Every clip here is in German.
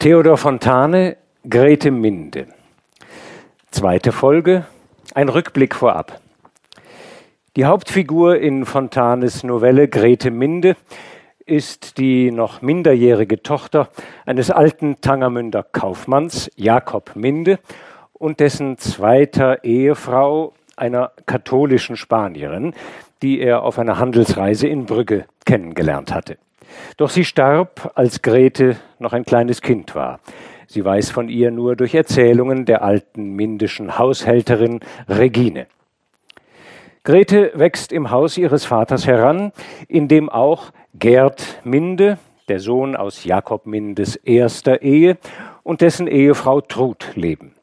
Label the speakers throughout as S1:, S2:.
S1: Theodor Fontane, Grete Minde. Zweite Folge, ein Rückblick vorab. Die Hauptfigur in Fontanes Novelle Grete Minde ist die noch minderjährige Tochter eines alten Tangermünder Kaufmanns, Jakob Minde, und dessen zweiter Ehefrau, einer katholischen Spanierin, die er auf einer Handelsreise in Brügge kennengelernt hatte. Doch sie starb, als Grete noch ein kleines Kind war. Sie weiß von ihr nur durch Erzählungen der alten mindischen Haushälterin Regine. Grete wächst im Haus ihres Vaters heran, in dem auch Gerd Minde, der Sohn aus Jakob Mindes erster Ehe, und dessen Ehefrau Trud leben.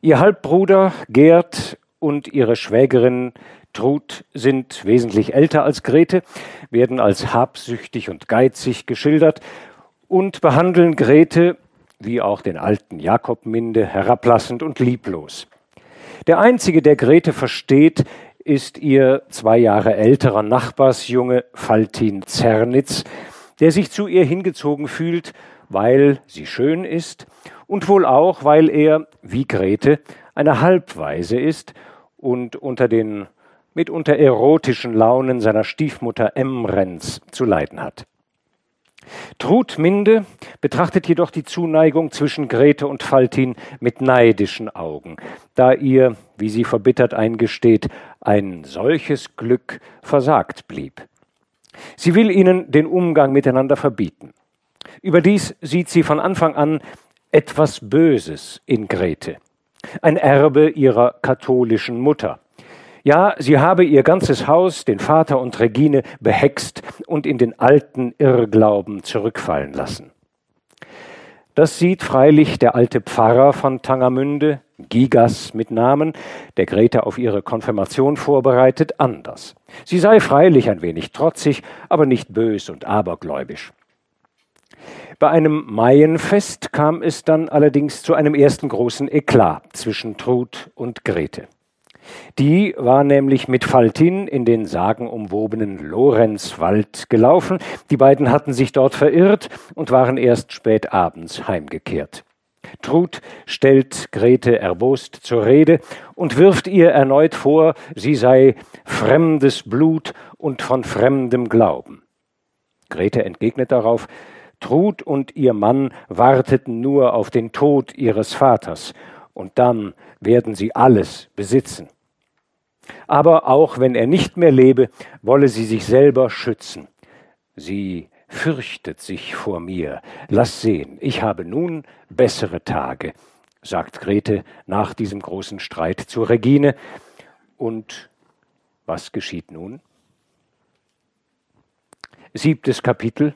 S1: Ihr Halbbruder Gerd und ihre Schwägerin Trud sind wesentlich älter als Grete, werden als habsüchtig und geizig geschildert und behandeln Grete, wie auch den alten Jakob Minde, herablassend und lieblos. Der einzige, der Grete versteht, ist ihr zwei Jahre älterer Nachbarsjunge Faltin Zernitz, der sich zu ihr hingezogen fühlt, weil sie schön ist und wohl auch, weil er, wie Grete, eine Halbweise ist und unter den mitunter erotischen Launen seiner Stiefmutter Emrens zu leiden hat. Trudminde betrachtet jedoch die Zuneigung zwischen Grete und Faltin mit neidischen Augen, da ihr, wie sie verbittert eingesteht, ein solches Glück versagt blieb. Sie will ihnen den Umgang miteinander verbieten. Überdies sieht sie von Anfang an etwas Böses in Grete, ein Erbe ihrer katholischen Mutter, ja, sie habe ihr ganzes Haus, den Vater und Regine, behext und in den alten Irrglauben zurückfallen lassen. Das sieht freilich der alte Pfarrer von Tangermünde, Gigas mit Namen, der Grete auf ihre Konfirmation vorbereitet, anders. Sie sei freilich ein wenig trotzig, aber nicht bös und abergläubisch. Bei einem Maienfest kam es dann allerdings zu einem ersten großen Eklat zwischen Trud und Grete. Die war nämlich mit Faltin in den sagenumwobenen Lorenzwald gelaufen. Die beiden hatten sich dort verirrt und waren erst spät abends heimgekehrt. Trud stellt Grete erbost zur Rede und wirft ihr erneut vor, sie sei fremdes Blut und von fremdem Glauben. Grete entgegnet darauf, Trud und ihr Mann warteten nur auf den Tod ihres Vaters, und dann werden sie alles besitzen. Aber auch wenn er nicht mehr lebe, wolle sie sich selber schützen. Sie fürchtet sich vor mir. Lass sehen, ich habe nun bessere Tage, sagt Grete nach diesem großen Streit zu Regine. Und was geschieht nun? Siebtes Kapitel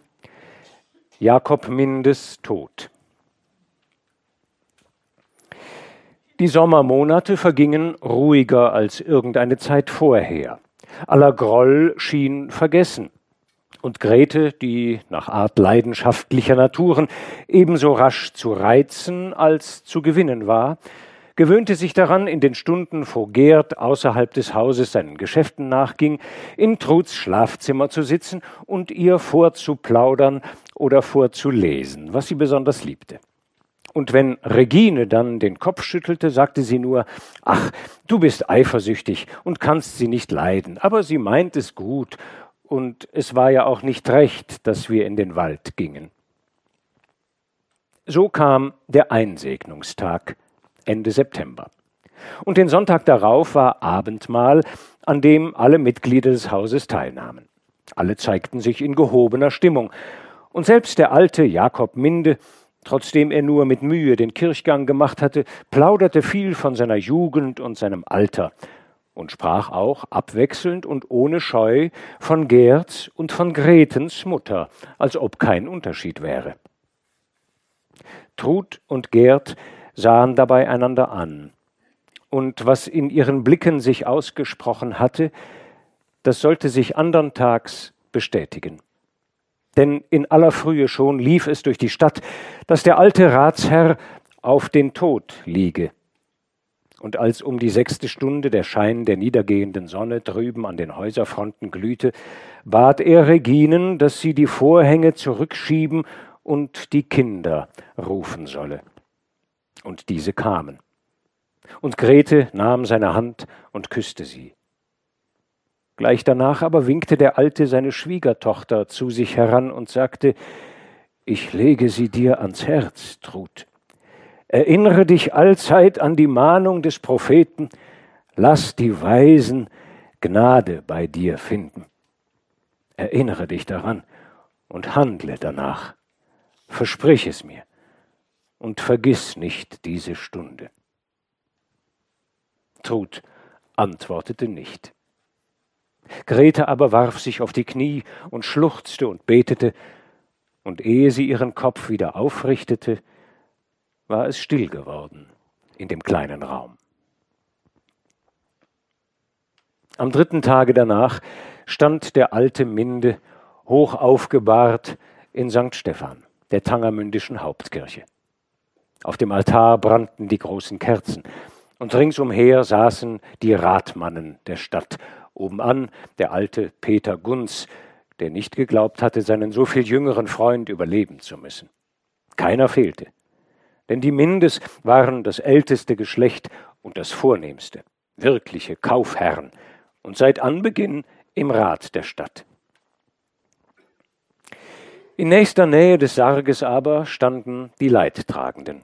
S1: Jakob Mindes Tod. Die Sommermonate vergingen ruhiger als irgendeine Zeit vorher. Aller Groll schien vergessen. Und Grete, die nach Art leidenschaftlicher Naturen ebenso rasch zu reizen als zu gewinnen war, gewöhnte sich daran, in den Stunden, wo Gerd außerhalb des Hauses seinen Geschäften nachging, in Truds Schlafzimmer zu sitzen und ihr vorzuplaudern oder vorzulesen, was sie besonders liebte. Und wenn Regine dann den Kopf schüttelte, sagte sie nur, ach, du bist eifersüchtig und kannst sie nicht leiden, aber sie meint es gut, und es war ja auch nicht recht, dass wir in den Wald gingen. So kam der Einsegnungstag Ende September. Und den Sonntag darauf war Abendmahl, an dem alle Mitglieder des Hauses teilnahmen. Alle zeigten sich in gehobener Stimmung. Und selbst der alte Jakob Minde, Trotzdem er nur mit Mühe den Kirchgang gemacht hatte, plauderte viel von seiner Jugend und seinem Alter und sprach auch abwechselnd und ohne Scheu von Gerds und von Gretens Mutter, als ob kein Unterschied wäre. Trud und Gerd sahen dabei einander an, und was in ihren Blicken sich ausgesprochen hatte, das sollte sich andern Tags bestätigen denn in aller Frühe schon lief es durch die Stadt, dass der alte Ratsherr auf den Tod liege. Und als um die sechste Stunde der Schein der niedergehenden Sonne drüben an den Häuserfronten glühte, bat er Reginen, dass sie die Vorhänge zurückschieben und die Kinder rufen solle. Und diese kamen. Und Grete nahm seine Hand und küsste sie. Gleich danach aber winkte der Alte seine Schwiegertochter zu sich heran und sagte, Ich lege sie dir ans Herz, Trud. Erinnere dich allzeit an die Mahnung des Propheten, lass die Weisen Gnade bei dir finden. Erinnere dich daran und handle danach. Versprich es mir und vergiss nicht diese Stunde. Trud antwortete nicht. Grete aber warf sich auf die Knie und schluchzte und betete, und ehe sie ihren Kopf wieder aufrichtete, war es still geworden in dem kleinen Raum. Am dritten Tage danach stand der alte Minde hoch aufgebahrt in St. Stephan, der Tangermündischen Hauptkirche. Auf dem Altar brannten die großen Kerzen, und ringsumher saßen die Ratmannen der Stadt Obenan der alte Peter Gunz, der nicht geglaubt hatte, seinen so viel jüngeren Freund überleben zu müssen. Keiner fehlte, denn die Mindes waren das älteste Geschlecht und das vornehmste, wirkliche Kaufherren und seit Anbeginn im Rat der Stadt. In nächster Nähe des Sarges aber standen die Leidtragenden.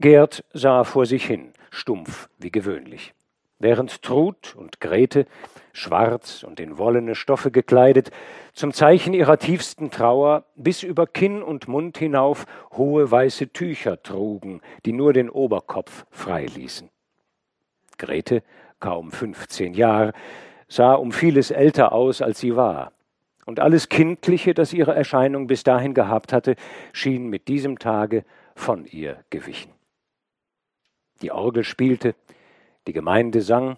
S1: Gerd sah vor sich hin, stumpf wie gewöhnlich während Trud und Grete, schwarz und in wollene Stoffe gekleidet, zum Zeichen ihrer tiefsten Trauer bis über Kinn und Mund hinauf hohe weiße Tücher trugen, die nur den Oberkopf frei ließen. Grete, kaum fünfzehn Jahre, sah um vieles älter aus, als sie war, und alles Kindliche, das ihre Erscheinung bis dahin gehabt hatte, schien mit diesem Tage von ihr gewichen. Die Orgel spielte, die Gemeinde sang,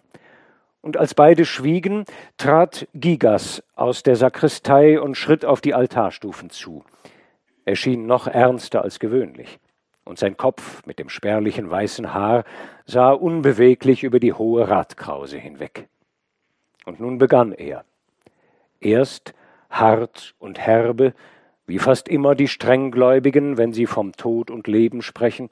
S1: und als beide schwiegen, trat Gigas aus der Sakristei und schritt auf die Altarstufen zu. Er schien noch ernster als gewöhnlich, und sein Kopf mit dem spärlichen weißen Haar sah unbeweglich über die hohe Radkrause hinweg. Und nun begann er. Erst hart und herbe, wie fast immer die Strenggläubigen, wenn sie vom Tod und Leben sprechen.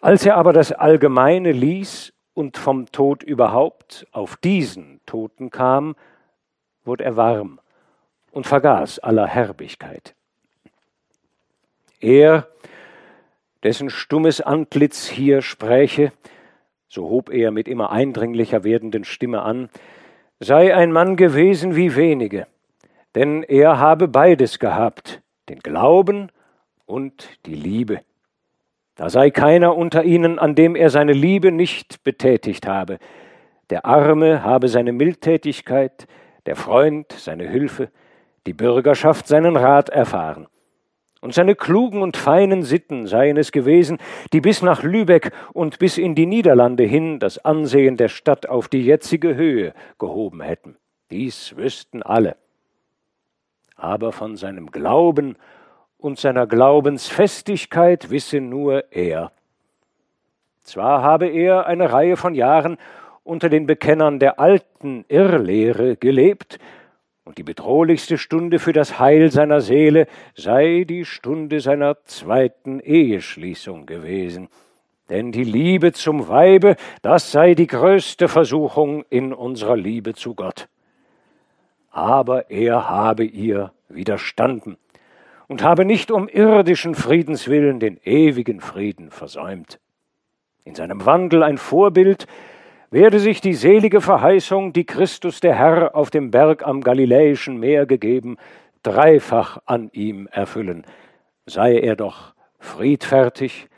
S1: Als er aber das Allgemeine ließ und vom Tod überhaupt auf diesen Toten kam, wurde er warm und vergaß aller Herbigkeit. Er, dessen stummes Antlitz hier spräche, so hob er mit immer eindringlicher werdenden Stimme an, sei ein Mann gewesen wie wenige, denn er habe beides gehabt, den Glauben und die Liebe. Da sei keiner unter ihnen, an dem er seine Liebe nicht betätigt habe. Der Arme habe seine Mildtätigkeit, der Freund seine Hilfe, die Bürgerschaft seinen Rat erfahren. Und seine klugen und feinen Sitten seien es gewesen, die bis nach Lübeck und bis in die Niederlande hin das Ansehen der Stadt auf die jetzige Höhe gehoben hätten. Dies wüssten alle. Aber von seinem Glauben und seiner Glaubensfestigkeit wisse nur er. Zwar habe er eine Reihe von Jahren unter den Bekennern der alten Irrlehre gelebt, und die bedrohlichste Stunde für das Heil seiner Seele sei die Stunde seiner zweiten Eheschließung gewesen. Denn die Liebe zum Weibe, das sei die größte Versuchung in unserer Liebe zu Gott. Aber er habe ihr widerstanden und habe nicht um irdischen Friedens willen den ewigen Frieden versäumt. In seinem Wandel ein Vorbild werde sich die selige Verheißung, die Christus der Herr auf dem Berg am Galiläischen Meer gegeben, dreifach an ihm erfüllen, sei er doch friedfertig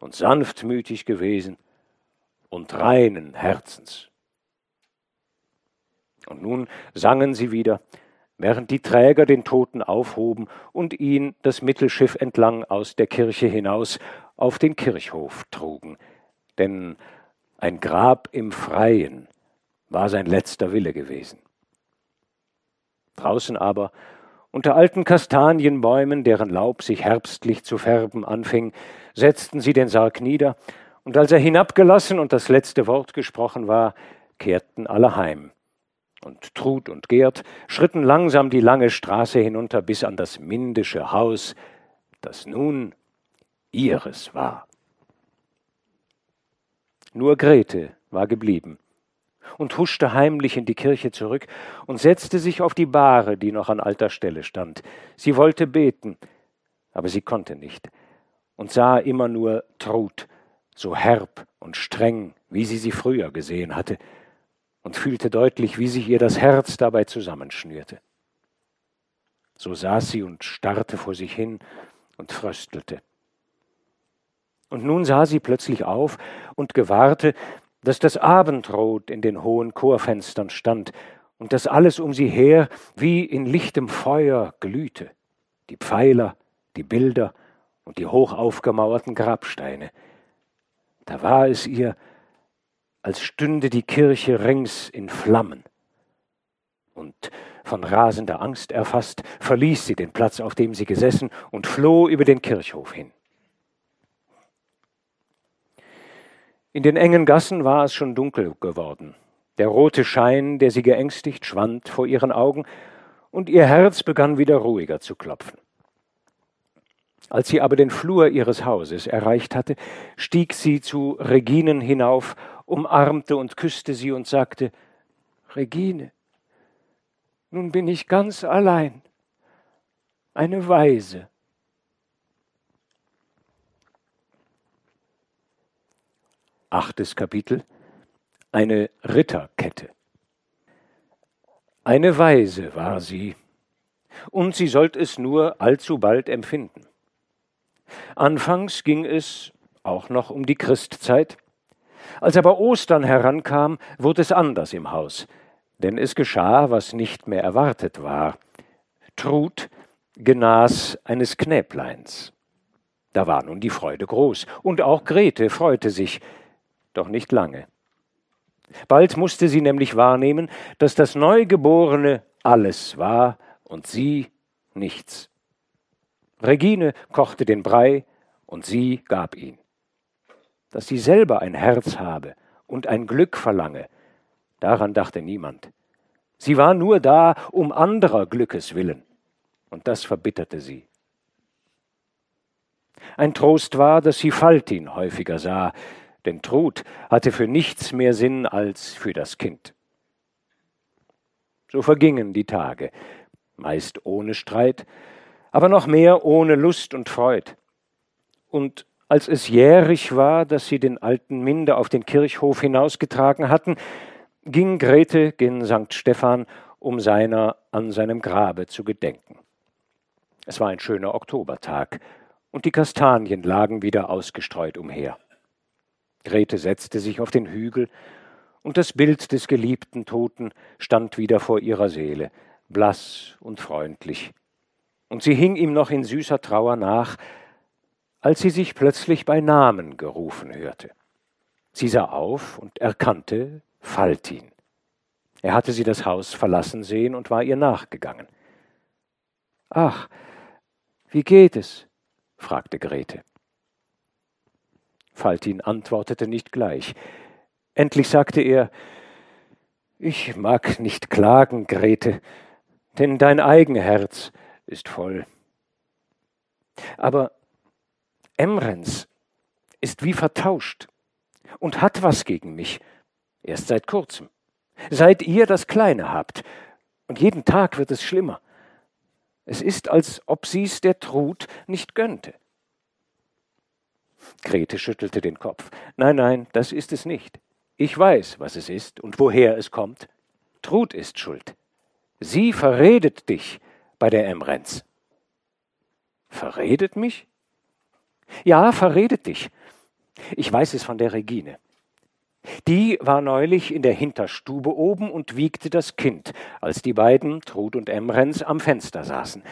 S1: und sanftmütig gewesen und reinen Herzens. Und nun sangen sie wieder, während die Träger den Toten aufhoben und ihn das Mittelschiff entlang aus der Kirche hinaus auf den Kirchhof trugen. Denn ein Grab im Freien war sein letzter Wille gewesen. Draußen aber, unter alten Kastanienbäumen, deren Laub sich herbstlich zu färben anfing, setzten sie den Sarg nieder, und als er hinabgelassen und das letzte Wort gesprochen war, kehrten alle heim und Trud und Gerd schritten langsam die lange Straße hinunter bis an das mindische Haus, das nun ihres war. Nur Grete war geblieben und huschte heimlich in die Kirche zurück und setzte sich auf die Bahre, die noch an alter Stelle stand. Sie wollte beten, aber sie konnte nicht und sah immer nur Trud, so herb und streng, wie sie sie früher gesehen hatte, und fühlte deutlich, wie sich ihr das Herz dabei zusammenschnürte. So saß sie und starrte vor sich hin und fröstelte. Und nun sah sie plötzlich auf und gewahrte, dass das Abendrot in den hohen Chorfenstern stand und dass alles um sie her wie in lichtem Feuer glühte, die Pfeiler, die Bilder und die hoch aufgemauerten Grabsteine. Da war es ihr, als stünde die Kirche rings in Flammen. Und von rasender Angst erfasst, verließ sie den Platz, auf dem sie gesessen, und floh über den Kirchhof hin. In den engen Gassen war es schon dunkel geworden. Der rote Schein, der sie geängstigt, schwand vor ihren Augen, und ihr Herz begann wieder ruhiger zu klopfen. Als sie aber den Flur ihres Hauses erreicht hatte, stieg sie zu Reginen hinauf, umarmte und küsste sie und sagte Regine, nun bin ich ganz allein, eine Weise. Achtes Kapitel Eine Ritterkette Eine Weise war sie, und sie sollt es nur allzu bald empfinden. Anfangs ging es auch noch um die Christzeit. Als aber Ostern herankam, wurde es anders im Haus, denn es geschah, was nicht mehr erwartet war. Trud genas eines Knäbleins. Da war nun die Freude groß, und auch Grete freute sich, doch nicht lange. Bald musste sie nämlich wahrnehmen, dass das Neugeborene alles war und sie nichts. Regine kochte den Brei und sie gab ihn. Dass sie selber ein Herz habe und ein Glück verlange, daran dachte niemand. Sie war nur da um anderer Glückes willen, und das verbitterte sie. Ein Trost war, dass sie Faltin häufiger sah, denn Trud hatte für nichts mehr Sinn als für das Kind. So vergingen die Tage, meist ohne Streit, aber noch mehr ohne Lust und Freud. Und als es jährig war, dass sie den alten Minder auf den Kirchhof hinausgetragen hatten, ging Grete gen St. Stephan, um seiner an seinem Grabe zu gedenken. Es war ein schöner Oktobertag, und die Kastanien lagen wieder ausgestreut umher. Grete setzte sich auf den Hügel, und das Bild des geliebten Toten stand wieder vor ihrer Seele, blass und freundlich. Und sie hing ihm noch in süßer Trauer nach, als sie sich plötzlich bei Namen gerufen hörte. Sie sah auf und erkannte Faltin. Er hatte sie das Haus verlassen sehen und war ihr nachgegangen. Ach, wie geht es? fragte Grete. Faltin antwortete nicht gleich. Endlich sagte er Ich mag nicht klagen, Grete, denn dein eigen Herz ist voll. Aber Emrens ist wie vertauscht und hat was gegen mich, erst seit kurzem. Seit ihr das Kleine habt, und jeden Tag wird es schlimmer. Es ist, als ob sie's der Trud nicht gönnte. Grete schüttelte den Kopf. Nein, nein, das ist es nicht. Ich weiß, was es ist und woher es kommt. Trud ist schuld. Sie verredet dich bei der Emrenz. Verredet mich? Ja, verredet dich. Ich weiß es von der Regine. Die war neulich in der Hinterstube oben und wiegte das Kind, als die beiden, Trud und Emrenz, am Fenster saßen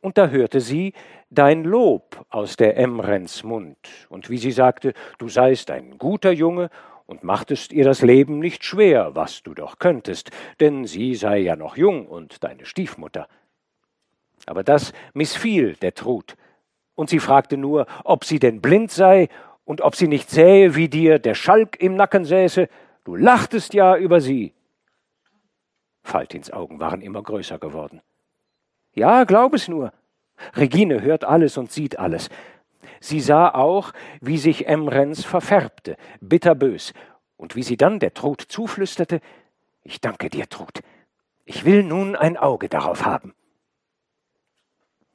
S1: und da hörte sie dein Lob aus der Emrens Mund, und wie sie sagte, du seist ein guter Junge und machtest ihr das Leben nicht schwer, was du doch könntest, denn sie sei ja noch jung und deine Stiefmutter. Aber das missfiel der Trud, und sie fragte nur, ob sie denn blind sei und ob sie nicht sähe, wie dir der Schalk im Nacken säße, du lachtest ja über sie. Faltins Augen waren immer größer geworden. Ja, glaub es nur, Regine hört alles und sieht alles. Sie sah auch, wie sich Emrens verfärbte, bitterbös, und wie sie dann der Trud zuflüsterte, ich danke dir, Trud, ich will nun ein Auge darauf haben.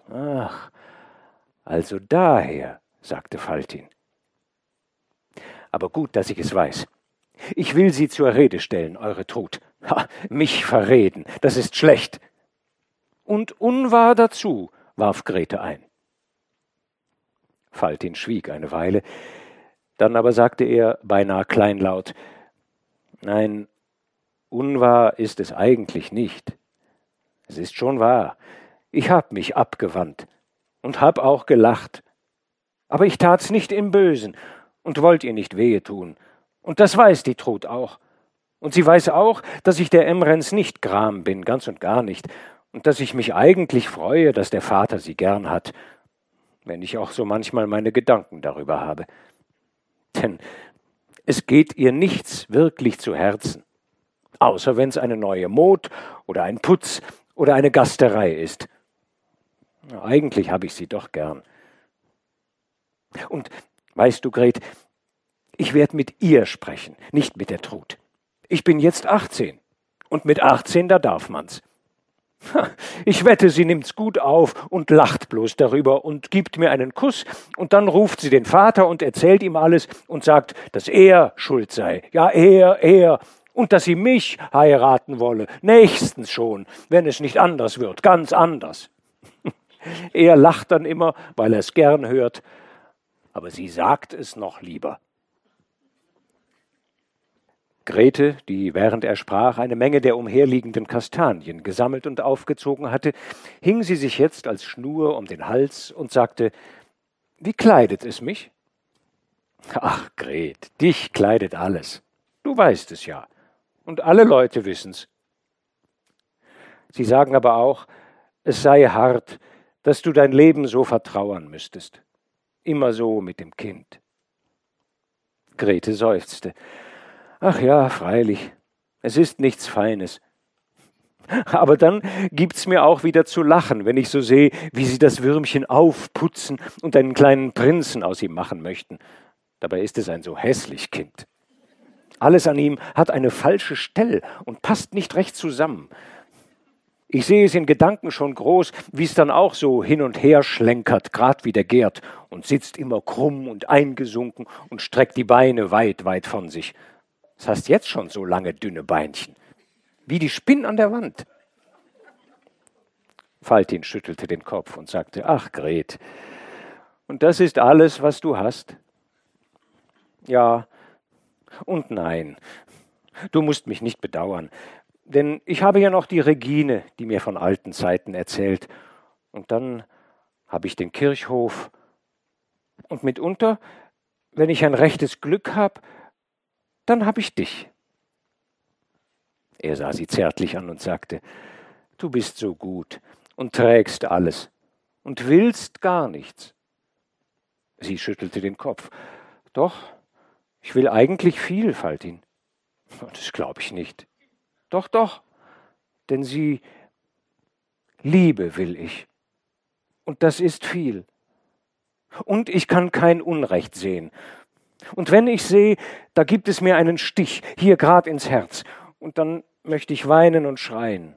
S1: Ach, also daher, sagte Faltin. Aber gut, dass ich es weiß. Ich will Sie zur Rede stellen, eure Trud. Ha, mich verreden, das ist schlecht. Und unwahr dazu, warf Grete ein. Faltin schwieg eine Weile, dann aber sagte er beinahe kleinlaut Nein, unwahr ist es eigentlich nicht. Es ist schon wahr. Ich hab mich abgewandt und hab auch gelacht. Aber ich tat's nicht im Bösen und wollt ihr nicht wehe tun. Und das weiß die Trud auch. Und sie weiß auch, dass ich der Emrens nicht gram bin, ganz und gar nicht, und dass ich mich eigentlich freue, dass der Vater sie gern hat, wenn ich auch so manchmal meine Gedanken darüber habe. Denn es geht ihr nichts wirklich zu Herzen, außer wenn es eine neue Mod oder ein Putz oder eine Gasterei ist. Eigentlich habe ich sie doch gern. Und weißt du, Gret, ich werde mit ihr sprechen, nicht mit der Trud. Ich bin jetzt 18 und mit 18 da darf man's. Ich wette, sie nimmt's gut auf und lacht bloß darüber und gibt mir einen Kuss und dann ruft sie den Vater und erzählt ihm alles und sagt, dass er schuld sei. Ja, er, er. Und dass sie mich heiraten wolle. Nächstens schon, wenn es nicht anders wird, ganz anders. Er lacht dann immer, weil er es gern hört, aber sie sagt es noch lieber. Grete, die während er sprach eine Menge der umherliegenden Kastanien gesammelt und aufgezogen hatte, hing sie sich jetzt als Schnur um den Hals und sagte Wie kleidet es mich? Ach, Gret, dich kleidet alles. Du weißt es ja. Und alle Leute wissen's. Sie sagen aber auch, es sei hart, dass du dein Leben so vertrauern müsstest. Immer so mit dem Kind. Grete seufzte. Ach ja, freilich, es ist nichts Feines. Aber dann gibt's mir auch wieder zu lachen, wenn ich so sehe, wie sie das Würmchen aufputzen und einen kleinen Prinzen aus ihm machen möchten. Dabei ist es ein so hässlich Kind. Alles an ihm hat eine falsche Stelle und passt nicht recht zusammen. Ich sehe es in Gedanken schon groß, wie es dann auch so hin und her schlenkert, grad wie der Gerd, und sitzt immer krumm und eingesunken und streckt die Beine weit, weit von sich. Das hast jetzt schon so lange dünne Beinchen. Wie die Spinnen an der Wand. Faltin schüttelte den Kopf und sagte, ach Gret, und das ist alles, was du hast? Ja und nein. Du musst mich nicht bedauern, denn ich habe ja noch die Regine, die mir von alten Zeiten erzählt. Und dann habe ich den Kirchhof. Und mitunter, wenn ich ein rechtes Glück habe, dann hab ich dich. Er sah sie zärtlich an und sagte, Du bist so gut und trägst alles und willst gar nichts. Sie schüttelte den Kopf. Doch, ich will eigentlich viel, Faltin. Das glaube ich nicht. Doch, doch, denn sie Liebe will ich. Und das ist viel. Und ich kann kein Unrecht sehen. Und wenn ich sehe, da gibt es mir einen Stich, hier grad ins Herz, und dann möchte ich weinen und schreien.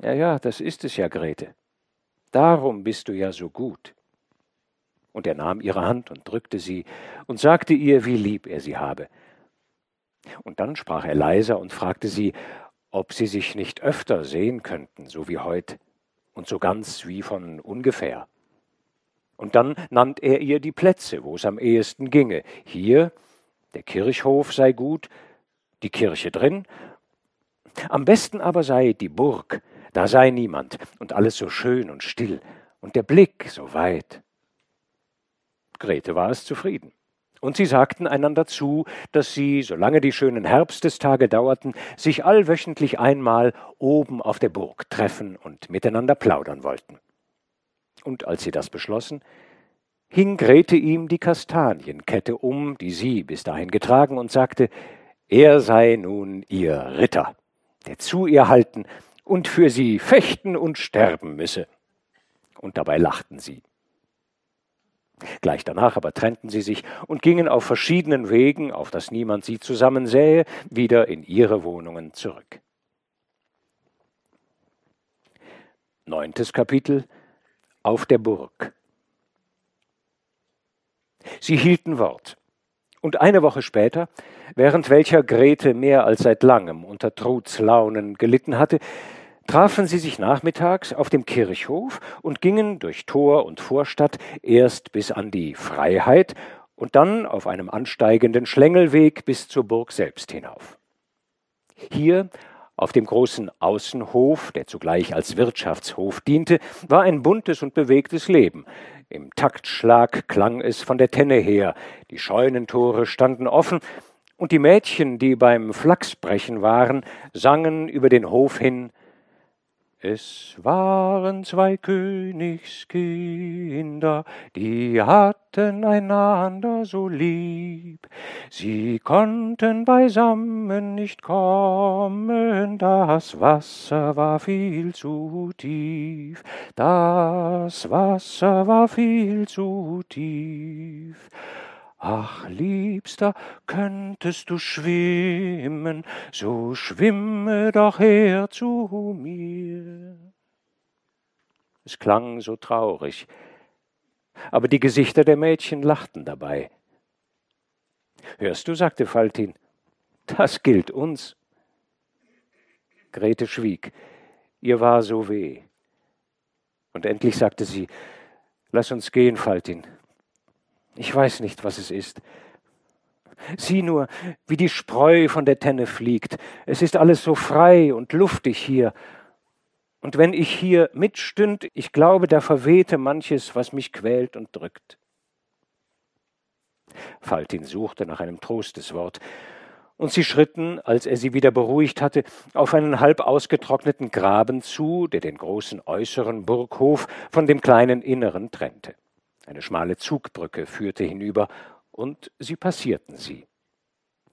S1: Ja, ja, das ist es ja, Grete. Darum bist du ja so gut. Und er nahm ihre Hand und drückte sie und sagte ihr, wie lieb er sie habe. Und dann sprach er leiser und fragte sie, ob sie sich nicht öfter sehen könnten, so wie heut, und so ganz wie von ungefähr. Und dann nannt er ihr die Plätze, wo es am ehesten ginge. Hier, der Kirchhof sei gut, die Kirche drin. Am besten aber sei die Burg, da sei niemand und alles so schön und still und der Blick so weit. Grete war es zufrieden. Und sie sagten einander zu, dass sie, solange die schönen Herbstestage dauerten, sich allwöchentlich einmal oben auf der Burg treffen und miteinander plaudern wollten und als sie das beschlossen, hing Grete ihm die Kastanienkette um, die sie bis dahin getragen, und sagte, er sei nun ihr Ritter, der zu ihr halten und für sie fechten und sterben müsse. und dabei lachten sie. Gleich danach aber trennten sie sich und gingen auf verschiedenen Wegen, auf dass niemand sie zusammensähe, wieder in ihre Wohnungen zurück. Neuntes Kapitel Auf der Burg. Sie hielten Wort. Und eine Woche später, während welcher Grete mehr als seit langem unter Truds Launen gelitten hatte, trafen sie sich nachmittags auf dem Kirchhof und gingen durch Tor und Vorstadt erst bis an die Freiheit und dann auf einem ansteigenden Schlängelweg bis zur Burg selbst hinauf. Hier auf dem großen Außenhof, der zugleich als Wirtschaftshof diente, war ein buntes und bewegtes Leben. Im Taktschlag klang es von der Tenne her, die Scheunentore standen offen, und die Mädchen, die beim Flachsbrechen waren, sangen über den Hof hin es waren zwei Königskinder, die hatten einander so lieb. Sie konnten beisammen nicht kommen, das Wasser war viel zu tief. Das Wasser war viel zu tief. Ach, Liebster, könntest du schwimmen, so schwimme doch her zu mir. Es klang so traurig, aber die Gesichter der Mädchen lachten dabei. Hörst du, sagte Faltin, das gilt uns. Grete schwieg, ihr war so weh. Und endlich sagte sie, Lass uns gehen, Faltin, ich weiß nicht, was es ist. Sieh nur, wie die Spreu von der Tenne fliegt. Es ist alles so frei und luftig hier. Und wenn ich hier mitstünd, ich glaube, da verwehte manches, was mich quält und drückt. Faltin suchte nach einem Trosteswort, und sie schritten, als er sie wieder beruhigt hatte, auf einen halb ausgetrockneten Graben zu, der den großen äußeren Burghof von dem kleinen inneren trennte. Eine schmale Zugbrücke führte hinüber, und sie passierten sie.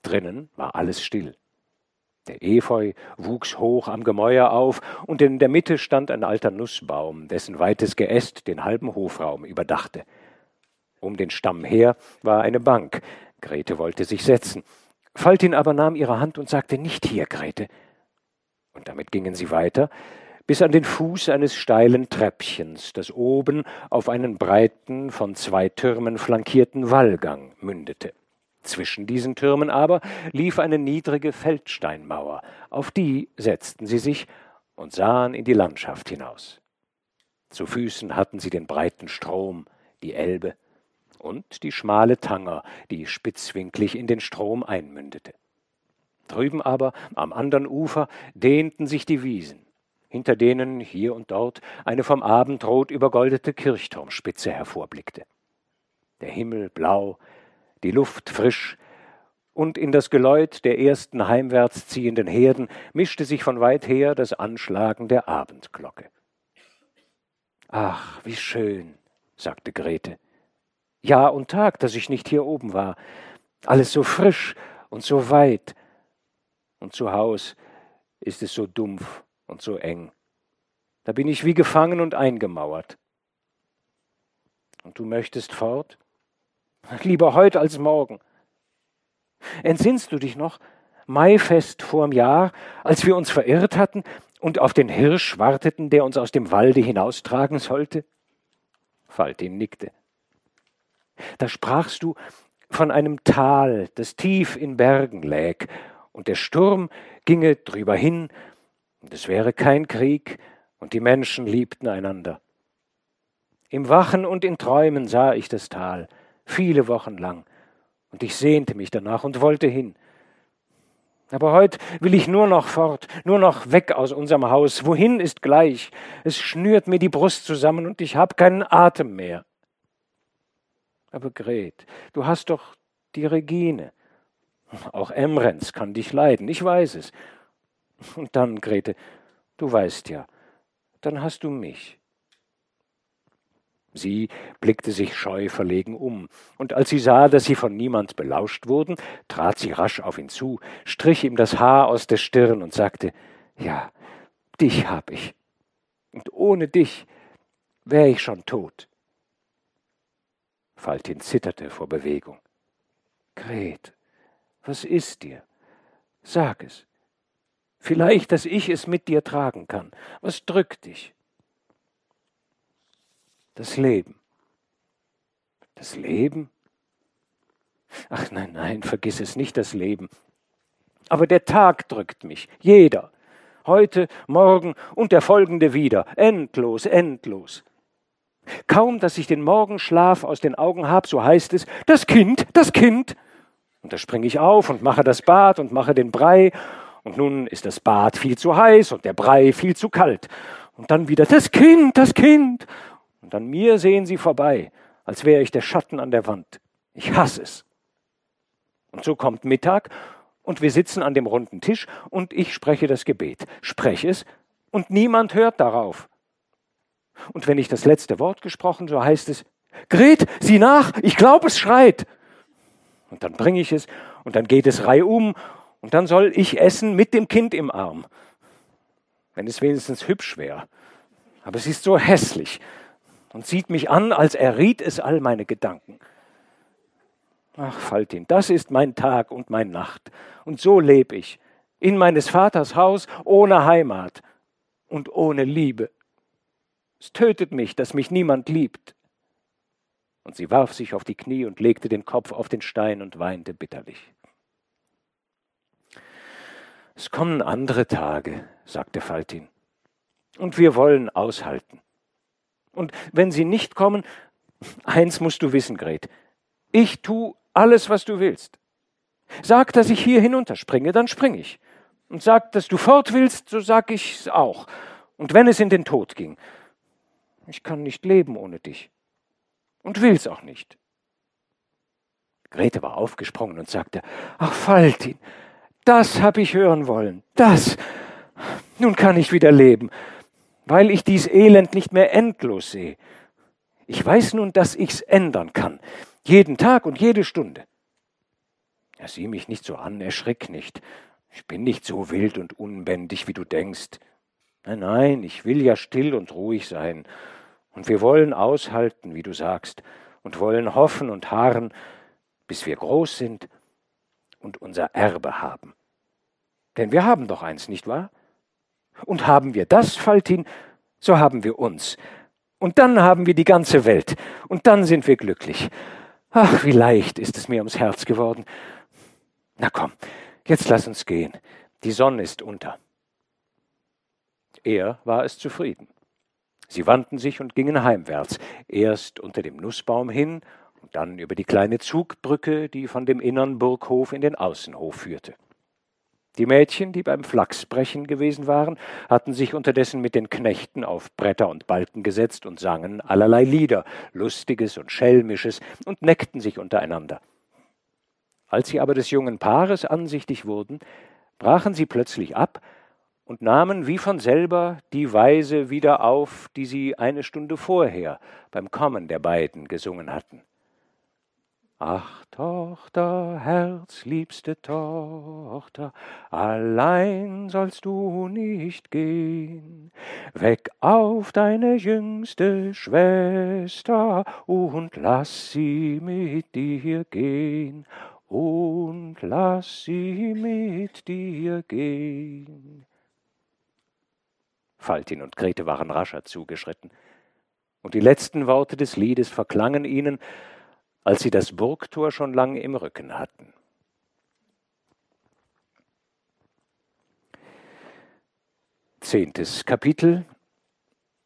S1: Drinnen war alles still. Der Efeu wuchs hoch am Gemäuer auf, und in der Mitte stand ein alter Nussbaum, dessen weites Geäst den halben Hofraum überdachte. Um den Stamm her war eine Bank. Grete wollte sich setzen. Faltin aber nahm ihre Hand und sagte Nicht hier, Grete. Und damit gingen sie weiter, bis an den Fuß eines steilen Treppchens, das oben auf einen breiten, von zwei Türmen flankierten Wallgang mündete. Zwischen diesen Türmen aber lief eine niedrige Feldsteinmauer, auf die setzten sie sich und sahen in die Landschaft hinaus. Zu Füßen hatten sie den breiten Strom, die Elbe, und die schmale Tanger, die spitzwinklig in den Strom einmündete. Drüben aber, am andern Ufer, dehnten sich die Wiesen hinter denen hier und dort eine vom Abendrot übergoldete Kirchturmspitze hervorblickte. Der Himmel blau, die Luft frisch, und in das Geläut der ersten heimwärts ziehenden Herden mischte sich von weit her das Anschlagen der Abendglocke. Ach, wie schön, sagte Grete. Jahr und Tag, dass ich nicht hier oben war. Alles so frisch und so weit. Und zu Haus ist es so dumpf und so eng. Da bin ich wie gefangen und eingemauert. Und du möchtest fort? Lieber heute als morgen. Entsinnst du dich noch? Maifest vorm Jahr, als wir uns verirrt hatten und auf den Hirsch warteten, der uns aus dem Walde hinaustragen sollte? Faltin nickte. Da sprachst du von einem Tal, das tief in Bergen läg, und der Sturm ginge drüber hin und es wäre kein Krieg, und die Menschen liebten einander. Im Wachen und in Träumen sah ich das Tal, viele Wochen lang, und ich sehnte mich danach und wollte hin. Aber heute will ich nur noch fort, nur noch weg aus unserem Haus. Wohin ist gleich? Es schnürt mir die Brust zusammen und ich habe keinen Atem mehr. Aber Gret, du hast doch die Regine. Auch Emrens kann dich leiden, ich weiß es. Und dann, Grete, du weißt ja, dann hast du mich. Sie blickte sich scheu verlegen um, und als sie sah, dass sie von niemand belauscht wurden, trat sie rasch auf ihn zu, strich ihm das Haar aus der Stirn und sagte Ja, dich hab ich. Und ohne dich wäre ich schon tot. Faltin zitterte vor Bewegung. Gret, was ist dir? Sag es. Vielleicht, dass ich es mit dir tragen kann. Was drückt dich? Das Leben. Das Leben? Ach nein, nein, vergiss es nicht, das Leben. Aber der Tag drückt mich, jeder. Heute, morgen und der folgende wieder. Endlos, endlos. Kaum, dass ich den Morgenschlaf aus den Augen hab, so heißt es, das Kind, das Kind. Und da springe ich auf und mache das Bad und mache den Brei. Und nun ist das Bad viel zu heiß und der Brei viel zu kalt. Und dann wieder das Kind, das Kind. Und an mir sehen sie vorbei, als wäre ich der Schatten an der Wand. Ich hasse es. Und so kommt Mittag und wir sitzen an dem runden Tisch und ich spreche das Gebet, spreche es und niemand hört darauf. Und wenn ich das letzte Wort gesprochen, so heißt es, Gret, sieh nach, ich glaube, es schreit. Und dann bringe ich es und dann geht es reihum und dann soll ich essen mit dem Kind im Arm. Wenn es wenigstens hübsch wäre. Aber es ist so hässlich und sieht mich an, als erriet es all meine Gedanken. Ach, Faltin, das ist mein Tag und mein Nacht. Und so leb ich. In meines Vaters Haus, ohne Heimat und ohne Liebe. Es tötet mich, dass mich niemand liebt. Und sie warf sich auf die Knie und legte den Kopf auf den Stein und weinte bitterlich. Es kommen andere Tage, sagte Faltin, und wir wollen aushalten. Und wenn sie nicht kommen, eins musst du wissen, Gret, ich tu alles, was du willst. Sag, dass ich hier hinunterspringe, dann springe ich. Und sag, dass du fort willst, so sag ich's auch. Und wenn es in den Tod ging, ich kann nicht leben ohne dich. Und will's auch nicht. Grete war aufgesprungen und sagte, ach Faltin, das hab ich hören wollen, das. Nun kann ich wieder leben, weil ich dies Elend nicht mehr endlos sehe. Ich weiß nun, dass ich's ändern kann. Jeden Tag und jede Stunde. Ja, sieh mich nicht so an, erschrick nicht. Ich bin nicht so wild und unbändig, wie du denkst. Nein, nein, ich will ja still und ruhig sein. Und wir wollen aushalten, wie du sagst, und wollen hoffen und harren, bis wir groß sind und unser Erbe haben. Denn wir haben doch eins, nicht wahr? Und haben wir das, Faltin, so haben wir uns. Und dann haben wir die ganze Welt. Und dann sind wir glücklich. Ach, wie leicht ist es mir ums Herz geworden. Na komm, jetzt lass uns gehen. Die Sonne ist unter. Er war es zufrieden. Sie wandten sich und gingen heimwärts, erst unter dem Nussbaum hin und dann über die kleine Zugbrücke, die von dem innern Burghof in den Außenhof führte. Die Mädchen, die beim Flachsbrechen gewesen waren, hatten sich unterdessen mit den Knechten auf Bretter und Balken gesetzt und sangen allerlei Lieder, lustiges und schelmisches, und neckten sich untereinander. Als sie aber des jungen Paares ansichtig wurden, brachen sie plötzlich ab und nahmen wie von selber die Weise wieder auf, die sie eine Stunde vorher beim Kommen der beiden gesungen hatten. Ach, Tochter, herzliebste Tochter, allein sollst du nicht gehen. Weg auf deine jüngste Schwester und lass sie mit dir gehen. Und lass sie mit dir gehen. Faltin und Grete waren rascher zugeschritten, und die letzten Worte des Liedes verklangen ihnen, als sie das Burgtor schon lange im Rücken hatten. Zehntes Kapitel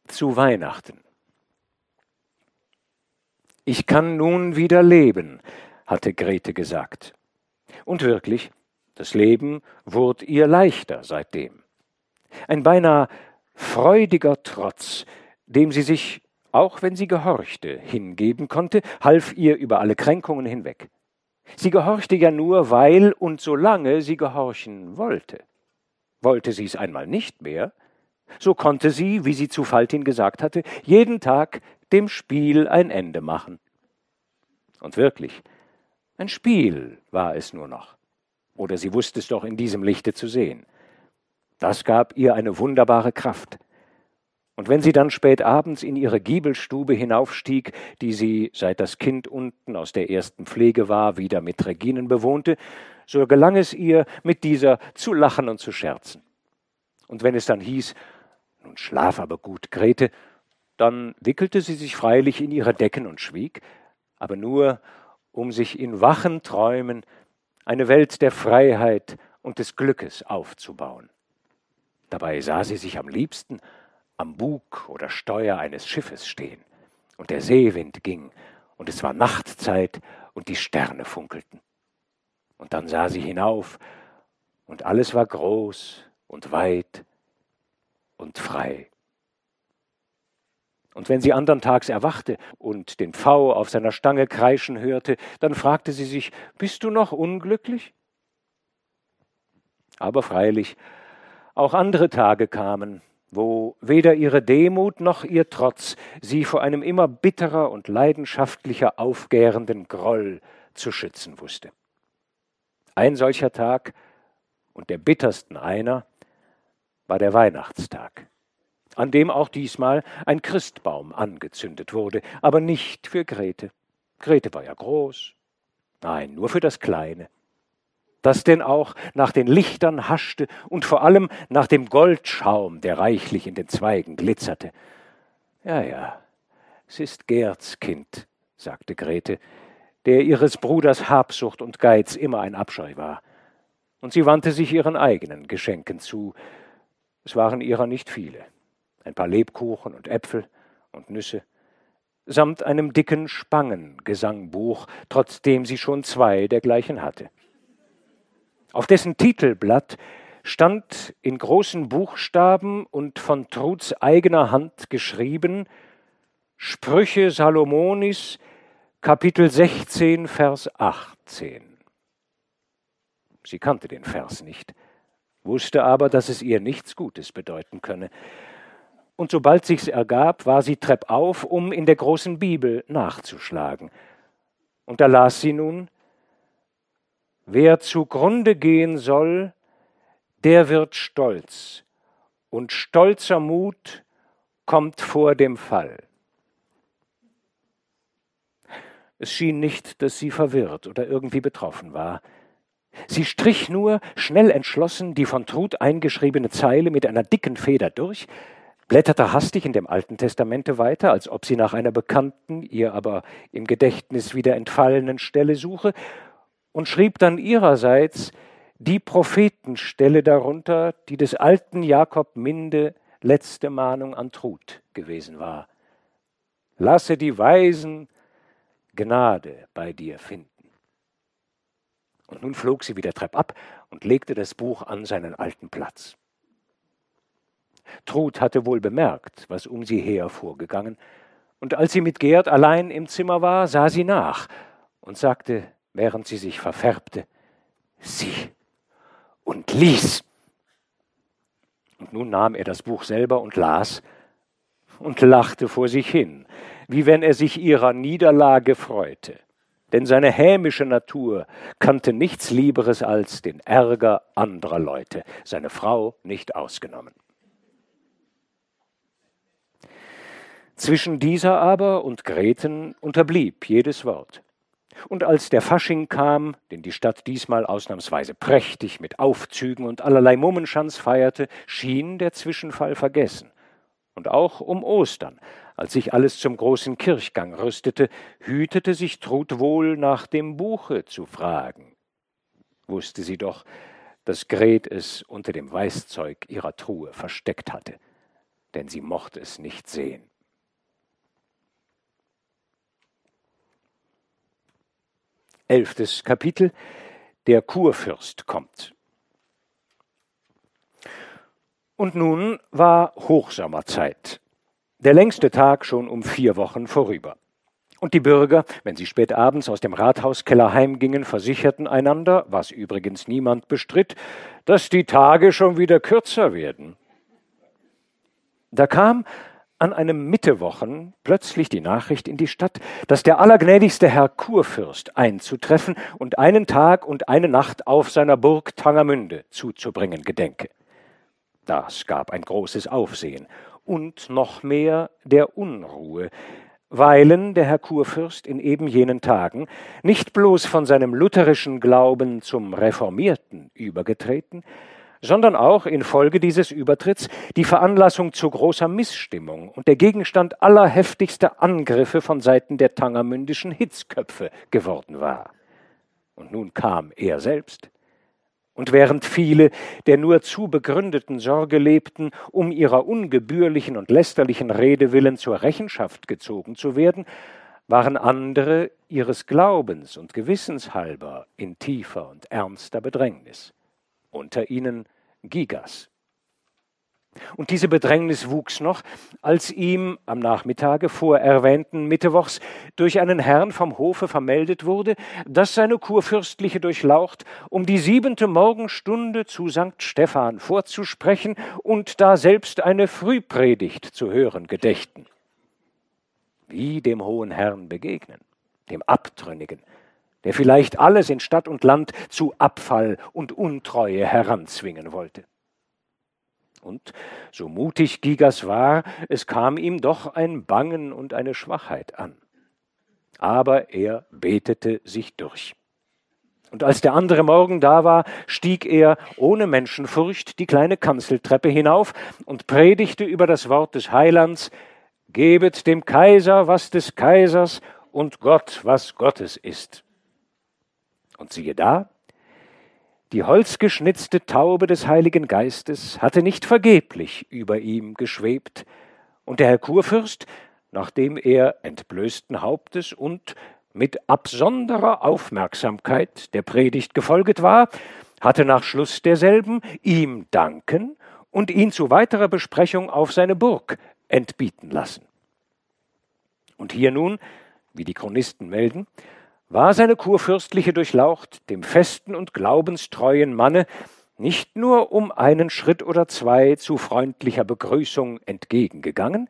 S1: zu Weihnachten. Ich kann nun wieder leben, hatte Grete gesagt. Und wirklich, das Leben wurde ihr leichter seitdem. Ein beinahe freudiger Trotz, dem sie sich auch wenn sie gehorchte, hingeben konnte, half ihr über alle Kränkungen hinweg. Sie gehorchte ja nur, weil und solange sie gehorchen wollte. Wollte sie es einmal nicht mehr, so konnte sie, wie sie zu Faltin gesagt hatte, jeden Tag dem Spiel ein Ende machen. Und wirklich, ein Spiel war es nur noch. Oder sie wusste es doch in diesem Lichte zu sehen. Das gab ihr eine wunderbare Kraft. Und wenn sie dann spät abends in ihre Giebelstube hinaufstieg, die sie, seit das Kind unten aus der ersten Pflege war, wieder mit Reginen bewohnte, so gelang es ihr, mit dieser zu lachen und zu scherzen. Und wenn es dann hieß, nun schlaf aber gut, Grete, dann wickelte sie sich freilich in ihre Decken und schwieg, aber nur, um sich in wachen Träumen eine Welt der Freiheit und des Glückes aufzubauen. Dabei sah sie sich am liebsten am Bug oder Steuer eines Schiffes stehen, und der Seewind ging, und es war Nachtzeit, und die Sterne funkelten. Und dann sah sie hinauf, und alles war groß und weit und frei. Und wenn sie andern Tags erwachte und den Pfau auf seiner Stange kreischen hörte, dann fragte sie sich, bist du noch unglücklich? Aber freilich, auch andere Tage kamen, wo weder ihre Demut noch ihr Trotz sie vor einem immer bitterer und leidenschaftlicher aufgärenden Groll zu schützen wusste. Ein solcher Tag und der bittersten einer war der Weihnachtstag, an dem auch diesmal ein Christbaum angezündet wurde, aber nicht für Grete. Grete war ja groß. Nein, nur für das Kleine das denn auch nach den Lichtern haschte und vor allem nach dem Goldschaum, der reichlich in den Zweigen glitzerte. Ja, ja, es ist Gerds Kind, sagte Grete, der ihres Bruders Habsucht und Geiz immer ein Abscheu war. Und sie wandte sich ihren eigenen Geschenken zu. Es waren ihrer nicht viele. Ein paar Lebkuchen und Äpfel und Nüsse, samt einem dicken Spangengesangbuch, trotzdem sie schon zwei dergleichen hatte. Auf dessen Titelblatt stand in großen Buchstaben und von Truds eigener Hand geschrieben Sprüche Salomonis, Kapitel 16, Vers 18. Sie kannte den Vers nicht, wusste aber, dass es ihr nichts Gutes bedeuten könne. Und sobald sich's ergab, war sie treppauf, um in der großen Bibel nachzuschlagen. Und da las sie nun Wer zugrunde gehen soll, der wird stolz, und stolzer Mut kommt vor dem Fall. Es schien nicht, dass sie verwirrt oder irgendwie betroffen war. Sie strich nur, schnell entschlossen, die von Trud eingeschriebene Zeile mit einer dicken Feder durch, blätterte hastig in dem Alten Testamente weiter, als ob sie nach einer bekannten, ihr aber im Gedächtnis wieder entfallenen Stelle suche, und schrieb dann ihrerseits die Prophetenstelle darunter, die des alten Jakob Minde letzte Mahnung an Trud gewesen war. Lasse die Weisen Gnade bei dir finden. Und nun flog sie wieder treppab und legte das Buch an seinen alten Platz. Trud hatte wohl bemerkt, was um sie her vorgegangen, und als sie mit Gerd allein im Zimmer war, sah sie nach und sagte während sie sich verfärbte, sieh und lies. Und nun nahm er das Buch selber und las und lachte vor sich hin, wie wenn er sich ihrer Niederlage freute. Denn seine hämische Natur kannte nichts Lieberes als den Ärger anderer Leute, seine Frau nicht ausgenommen. Zwischen dieser aber und Greten unterblieb jedes Wort. Und als der Fasching kam, den die Stadt diesmal ausnahmsweise prächtig mit Aufzügen und allerlei Mummenschanz feierte, schien der Zwischenfall vergessen. Und auch um Ostern, als sich alles zum großen Kirchgang rüstete, hütete sich Trud wohl nach dem Buche zu fragen. Wusste sie doch, dass Gret es unter dem Weißzeug ihrer Truhe versteckt hatte, denn sie mochte es nicht sehen. Elftes Kapitel, der Kurfürst kommt. Und nun war Hochsommerzeit, der längste Tag schon um vier Wochen vorüber. Und die Bürger, wenn sie spät abends aus dem Rathauskeller heimgingen, versicherten einander, was übrigens niemand bestritt, dass die Tage schon wieder kürzer werden. Da kam an einem Mittewochen plötzlich die Nachricht in die Stadt, dass der allergnädigste Herr Kurfürst einzutreffen und einen Tag und eine Nacht auf seiner Burg Tangermünde zuzubringen gedenke. Das gab ein großes Aufsehen, und noch mehr der Unruhe, weilen der Herr Kurfürst in eben jenen Tagen nicht bloß von seinem lutherischen Glauben zum Reformierten übergetreten, sondern auch infolge dieses Übertritts die Veranlassung zu großer Missstimmung und der Gegenstand aller heftigster Angriffe von Seiten der tangermündischen Hitzköpfe geworden war. Und nun kam er selbst, und während viele der nur zu begründeten Sorge lebten, um ihrer ungebührlichen und lästerlichen Rede willen zur Rechenschaft gezogen zu werden, waren andere ihres Glaubens und Gewissens halber in tiefer und ernster Bedrängnis. Unter ihnen Gigas, und diese Bedrängnis wuchs noch, als ihm am Nachmittage vor erwähnten Mittwochs durch einen Herrn vom Hofe vermeldet wurde, dass seine kurfürstliche Durchlaucht um die siebente Morgenstunde zu St. Stephan vorzusprechen und da selbst eine Frühpredigt zu hören gedächten. Wie dem hohen Herrn begegnen, dem Abtrünnigen, der vielleicht alles in Stadt und Land zu Abfall und Untreue heranzwingen wollte. Und so mutig Gigas war, es kam ihm doch ein Bangen und eine Schwachheit an. Aber er betete sich durch. Und als der andere Morgen da war, stieg er ohne Menschenfurcht die kleine Kanzeltreppe hinauf und predigte über das Wort des Heilands, Gebet dem Kaiser, was des Kaisers, und Gott, was Gottes ist. Und siehe da, die holzgeschnitzte Taube des Heiligen Geistes hatte nicht vergeblich über ihm geschwebt, und der Herr Kurfürst, nachdem er entblößten Hauptes und mit absonderer Aufmerksamkeit der Predigt gefolget war, hatte nach Schluss derselben ihm danken und ihn zu weiterer Besprechung auf seine Burg entbieten lassen. Und hier nun, wie die Chronisten melden, war seine kurfürstliche Durchlaucht dem festen und glaubenstreuen Manne nicht nur um einen Schritt oder zwei zu freundlicher Begrüßung entgegengegangen,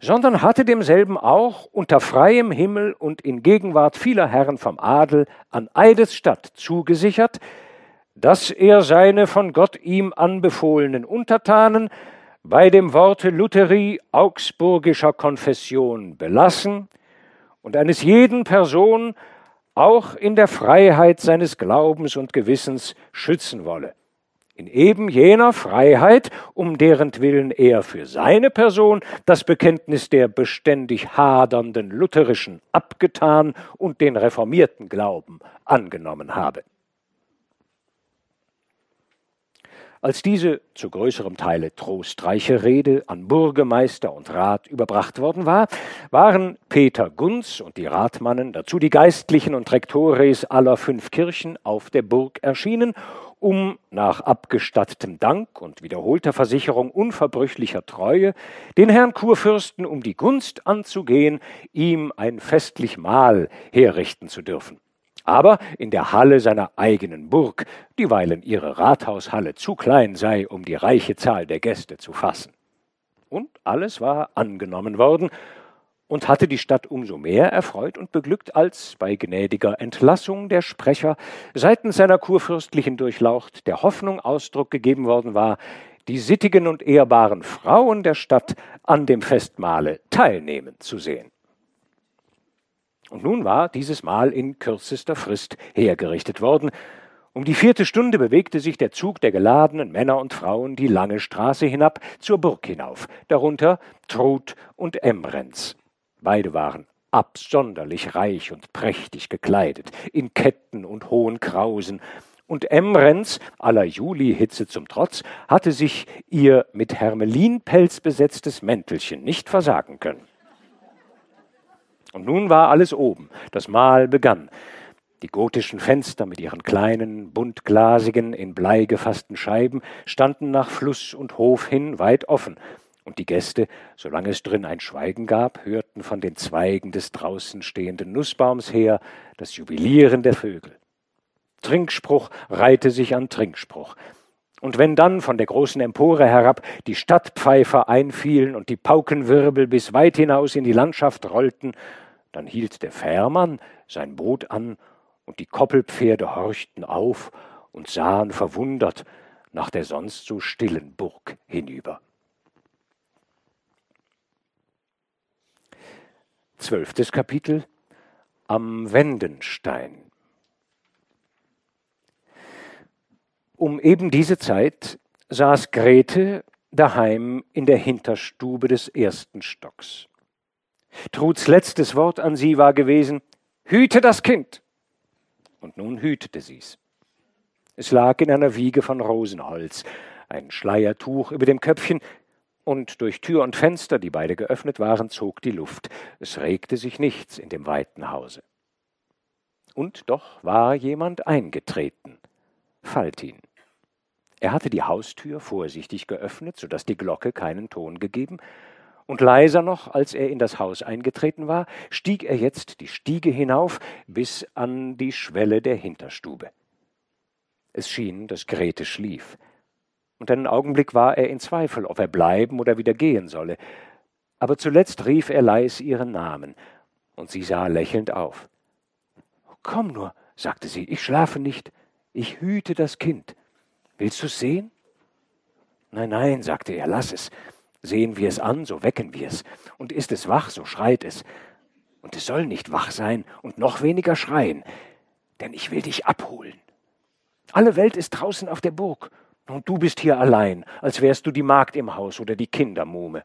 S1: sondern hatte demselben auch unter freiem Himmel und in Gegenwart vieler Herren vom Adel an Eidesstadt zugesichert, dass er seine von Gott ihm anbefohlenen Untertanen bei dem Worte Lutherie augsburgischer Konfession belassen und eines jeden Person auch in der Freiheit seines Glaubens und Gewissens schützen wolle. In eben jener Freiheit, um deren Willen er für seine Person das Bekenntnis der beständig hadernden Lutherischen abgetan und den reformierten Glauben angenommen habe. Als diese zu größerem Teile trostreiche Rede an Bürgermeister und Rat überbracht worden war, waren Peter Gunz und die Ratmannen, dazu die Geistlichen und Rektores aller fünf Kirchen auf der Burg erschienen, um nach abgestattetem Dank und wiederholter Versicherung unverbrüchlicher Treue den Herrn Kurfürsten um die Gunst anzugehen, ihm ein festlich Mahl herrichten zu dürfen aber in der Halle seiner eigenen Burg, dieweilen ihre Rathaushalle zu klein sei, um die reiche Zahl der Gäste zu fassen. Und alles war angenommen worden und hatte die Stadt umso mehr erfreut und beglückt, als bei gnädiger Entlassung der Sprecher seitens seiner kurfürstlichen Durchlaucht der Hoffnung Ausdruck gegeben worden war, die sittigen und ehrbaren Frauen der Stadt an dem Festmahle teilnehmen zu sehen. Und nun war dieses Mal in kürzester Frist hergerichtet worden. Um die vierte Stunde bewegte sich der Zug der geladenen Männer und Frauen die lange Straße hinab zur Burg hinauf, darunter Trud und Emrenz. Beide waren absonderlich reich und prächtig gekleidet, in Ketten und hohen Krausen, und Emrenz, aller Julihitze zum Trotz, hatte sich ihr mit Hermelinpelz besetztes Mäntelchen nicht versagen können. Und nun war alles oben. Das Mahl begann. Die gotischen Fenster mit ihren kleinen, buntglasigen, in Blei gefassten Scheiben standen nach Fluss und Hof hin weit offen, und die Gäste, solange es drin ein Schweigen gab, hörten von den Zweigen des draußen stehenden Nussbaums her das Jubilieren der Vögel. Trinkspruch reihte sich an Trinkspruch. Und wenn dann von der großen Empore herab die Stadtpfeifer einfielen und die Paukenwirbel bis weit hinaus in die Landschaft rollten, dann hielt der Fährmann sein Boot an, und die Koppelpferde horchten auf und sahen verwundert nach der sonst so stillen Burg hinüber. Zwölftes Kapitel Am Wendenstein Um eben diese Zeit saß Grete daheim in der Hinterstube des ersten Stocks. Truds letztes Wort an sie war gewesen, Hüte das Kind. Und nun hütete sie's. Es lag in einer Wiege von Rosenholz, ein Schleiertuch über dem Köpfchen, und durch Tür und Fenster, die beide geöffnet waren, zog die Luft. Es regte sich nichts in dem weiten Hause. Und doch war jemand eingetreten. Faltin. Er hatte die Haustür vorsichtig geöffnet, so dass die Glocke keinen Ton gegeben, und leiser noch, als er in das Haus eingetreten war, stieg er jetzt die Stiege hinauf bis an die Schwelle der Hinterstube. Es schien, dass Grete schlief und einen Augenblick war er in Zweifel, ob er bleiben oder wieder gehen solle. Aber zuletzt rief er leis ihren Namen, und sie sah lächelnd auf. Komm nur, sagte sie, ich schlafe nicht, ich hüte das Kind. Willst du's sehen? Nein, nein, sagte er, lass es. Sehen wir es an, so wecken wir es. Und ist es wach, so schreit es. Und es soll nicht wach sein und noch weniger schreien, denn ich will dich abholen. Alle Welt ist draußen auf der Burg, und du bist hier allein, als wärst du die Magd im Haus oder die Kindermuhme.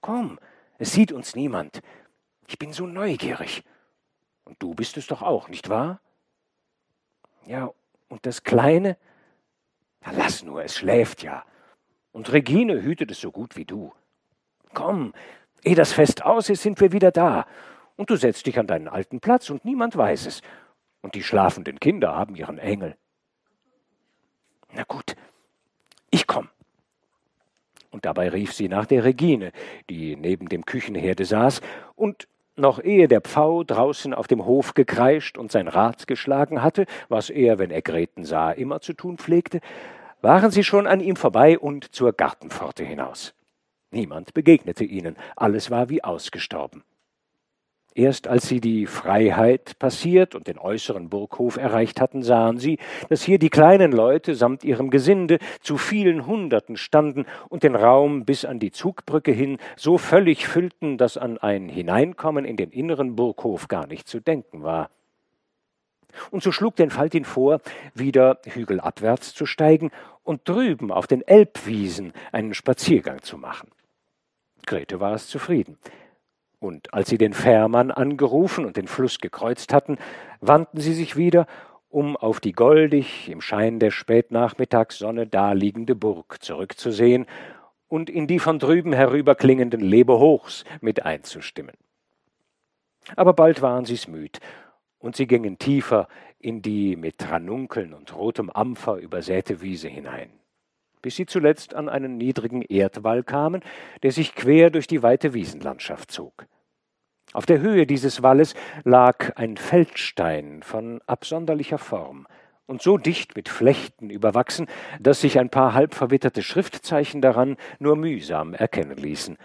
S1: Komm, es sieht uns niemand. Ich bin so neugierig. Und du bist es doch auch, nicht wahr? Ja, und das Kleine? Na, lass nur, es schläft ja. Und Regine hütet es so gut wie du. Komm, ehe das Fest aus ist, sind wir wieder da. Und du setzt dich an deinen alten Platz und niemand weiß es. Und die schlafenden Kinder haben ihren Engel. Na gut, ich komm. Und dabei rief sie nach der Regine, die neben dem Küchenherde saß, und noch ehe der Pfau draußen auf dem Hof gekreischt und sein Rad geschlagen hatte, was er, wenn er Greten sah, immer zu tun pflegte, waren sie schon an ihm vorbei und zur Gartenpforte hinaus. Niemand begegnete ihnen, alles war wie ausgestorben. Erst als sie die Freiheit passiert und den äußeren Burghof erreicht hatten, sahen sie, dass hier die kleinen Leute samt ihrem Gesinde zu vielen Hunderten standen und den Raum bis an die Zugbrücke hin so völlig füllten, dass an ein Hineinkommen in den inneren Burghof gar nicht zu denken war. Und so schlug den Faltin vor, wieder hügelabwärts zu steigen und drüben auf den Elbwiesen einen Spaziergang zu machen. Grete war es zufrieden. Und als sie den Fährmann angerufen und den Fluss gekreuzt hatten, wandten sie sich wieder, um auf die goldig im Schein der Spätnachmittagssonne daliegende Burg zurückzusehen und in die von drüben herüberklingenden Lebehochs mit einzustimmen. Aber bald waren sie's müd, und sie gingen tiefer in die mit Ranunkeln und rotem Ampfer übersäte Wiese hinein bis sie zuletzt an einen niedrigen Erdwall kamen, der sich quer durch die weite Wiesenlandschaft zog. Auf der Höhe dieses Walles lag ein Feldstein von absonderlicher Form und so dicht mit Flechten überwachsen, dass sich ein paar halb verwitterte Schriftzeichen daran nur mühsam erkennen ließen.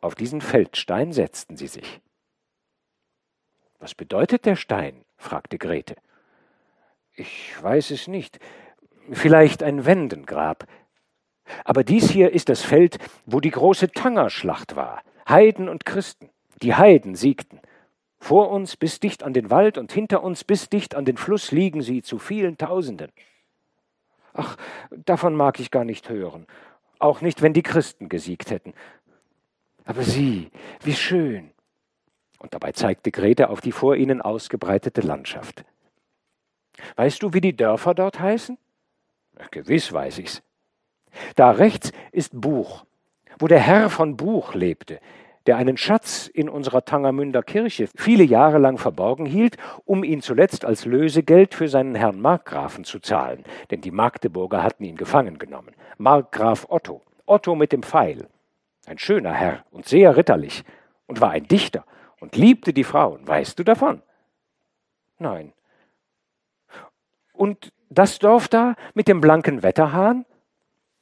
S1: Auf diesen Feldstein setzten sie sich. Was bedeutet der Stein? fragte Grete. Ich weiß es nicht vielleicht ein Wendengrab. Aber dies hier ist das Feld, wo die große Tangerschlacht war. Heiden und Christen. Die Heiden siegten. Vor uns bis dicht an den Wald und hinter uns bis dicht an den Fluss liegen sie zu vielen Tausenden. Ach, davon mag ich gar nicht hören. Auch nicht, wenn die Christen gesiegt hätten. Aber sieh, wie schön. Und dabei zeigte Grete auf die vor ihnen ausgebreitete Landschaft. Weißt du, wie die Dörfer dort heißen? Gewiss weiß ich's. Da rechts ist Buch, wo der Herr von Buch lebte, der einen Schatz in unserer Tangermünder Kirche viele Jahre lang verborgen hielt, um ihn zuletzt als Lösegeld für seinen Herrn Markgrafen zu zahlen, denn die Magdeburger hatten ihn gefangen genommen. Markgraf Otto, Otto mit dem Pfeil. Ein schöner Herr und sehr ritterlich und war ein Dichter und liebte die Frauen. Weißt du davon? Nein. Und das Dorf da mit dem blanken Wetterhahn?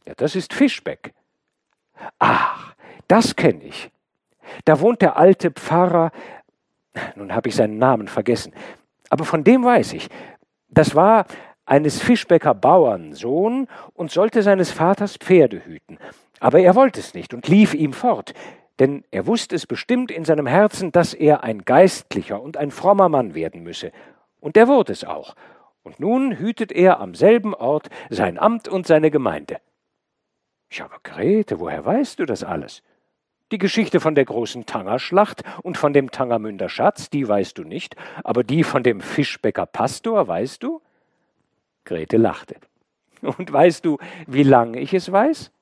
S1: Ja, das ist Fischbeck. Ach, das kenne ich. Da wohnt der alte Pfarrer, nun habe ich seinen Namen vergessen, aber von dem weiß ich. Das war eines Fischbecker Bauernsohn und sollte seines Vaters Pferde hüten. Aber er wollte es nicht und lief ihm fort. Denn er wusste es bestimmt in seinem Herzen, dass er ein geistlicher und ein frommer Mann werden müsse, und er wurde es auch, und nun hütet er am selben Ort sein Amt und seine Gemeinde. Ja, aber Grete, woher weißt du das alles? Die Geschichte von der großen Tangerschlacht und von dem Tangermünder Schatz, die weißt du nicht, aber die von dem Fischbäcker Pastor weißt du? Grete lachte. Und weißt du, wie lange ich es weiß?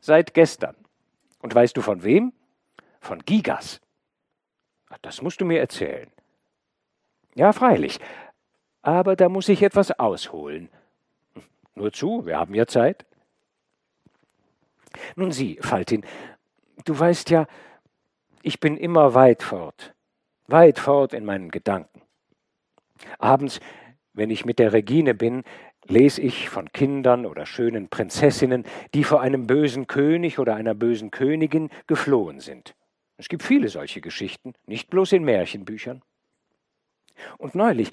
S1: Seit gestern. Und weißt du von wem? Von Gigas. Das musst du mir erzählen. Ja, freilich. Aber da muss ich etwas ausholen. Nur zu, wir haben ja Zeit. Nun sieh, Faltin, du weißt ja, ich bin immer weit fort, weit fort in meinen Gedanken. Abends, wenn ich mit der Regine bin, lese ich von Kindern oder schönen Prinzessinnen, die vor einem bösen König oder einer bösen Königin geflohen sind. Es gibt viele solche Geschichten, nicht bloß in Märchenbüchern. Und neulich,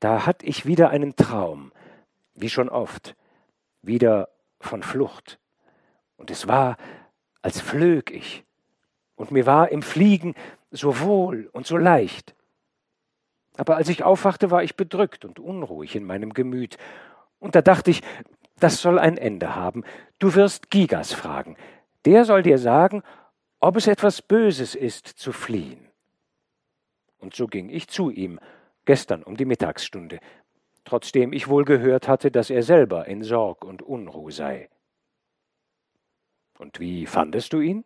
S1: da hatte ich wieder einen Traum, wie schon oft, wieder von Flucht. Und es war, als flög ich, und mir war im Fliegen so wohl und so leicht. Aber als ich aufwachte, war ich bedrückt und unruhig in meinem Gemüt. Und da dachte ich, das soll ein Ende haben. Du wirst Gigas fragen. Der soll dir sagen, ob es etwas Böses ist, zu fliehen. Und so ging ich zu ihm, gestern um die Mittagsstunde, trotzdem ich wohl gehört hatte, dass er selber in Sorg und Unruh sei. Und wie fandest du ihn?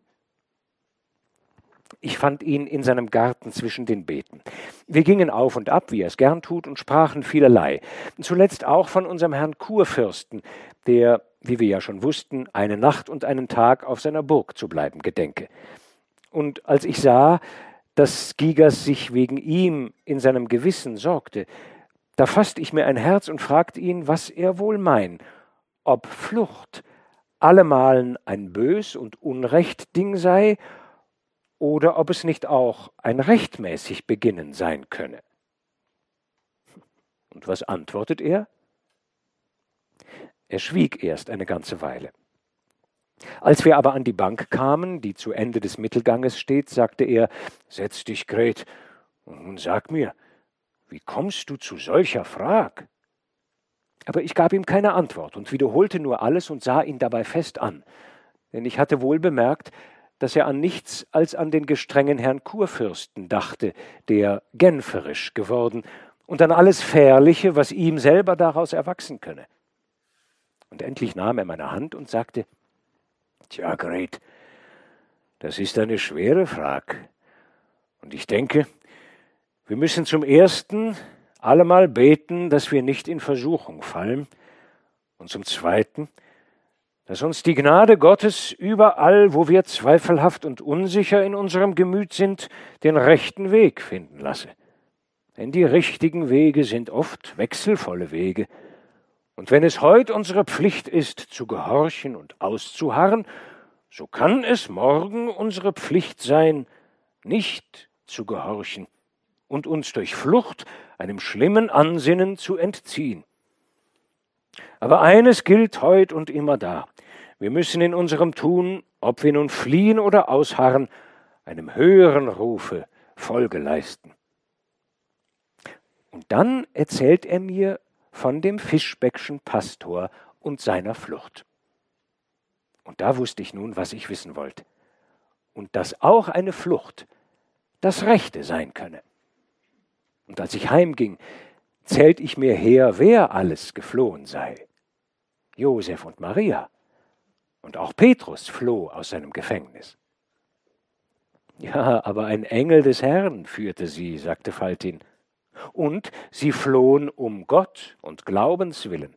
S1: Ich fand ihn in seinem Garten zwischen den Beeten. Wir gingen auf und ab, wie er es gern tut, und sprachen vielerlei. Zuletzt auch von unserem Herrn Kurfürsten, der, wie wir ja schon wussten, eine Nacht und einen Tag auf seiner Burg zu bleiben gedenke. Und als ich sah, dass Gigas sich wegen ihm in seinem Gewissen sorgte, da fasste ich mir ein Herz und fragte ihn, was er wohl mein, ob Flucht allemalen ein bös und unrecht Ding sei, oder ob es nicht auch ein rechtmäßig Beginnen sein könne. Und was antwortet er? Er schwieg erst eine ganze Weile. Als wir aber an die Bank kamen, die zu Ende des Mittelganges steht, sagte er, Setz dich, Gret, und nun sag mir, wie kommst du zu solcher Frag? Aber ich gab ihm keine Antwort und wiederholte nur alles und sah ihn dabei fest an, denn ich hatte wohl bemerkt, dass er an nichts als an den gestrengen Herrn Kurfürsten dachte, der genferisch geworden, und an alles Fährliche, was ihm selber daraus erwachsen könne. Und endlich nahm er meine Hand und sagte, Tja, Gret, das ist eine schwere Frage. Und ich denke, wir müssen zum Ersten allemal beten, dass wir nicht in Versuchung fallen, und zum Zweiten, dass uns die Gnade Gottes überall, wo wir zweifelhaft und unsicher in unserem Gemüt sind, den rechten Weg finden lasse. Denn die richtigen Wege sind oft wechselvolle Wege. Und wenn es heut unsere Pflicht ist, zu gehorchen und auszuharren, so kann es morgen unsere Pflicht sein, nicht zu gehorchen und uns durch Flucht einem schlimmen Ansinnen zu entziehen. Aber eines gilt heut und immer da. Wir müssen in unserem Tun, ob wir nun fliehen oder ausharren, einem höheren Rufe Folge leisten. Und dann erzählt er mir von dem Fischbeckschen Pastor und seiner Flucht. Und da wusste ich nun, was ich wissen wollte. Und dass auch eine Flucht das Rechte sein könne. Und als ich heimging, zählt ich mir her, wer alles geflohen sei. Josef und Maria, und auch Petrus floh aus seinem Gefängnis. Ja, aber ein Engel des Herrn führte sie, sagte Faltin. Und sie flohen um Gott und Glaubens willen.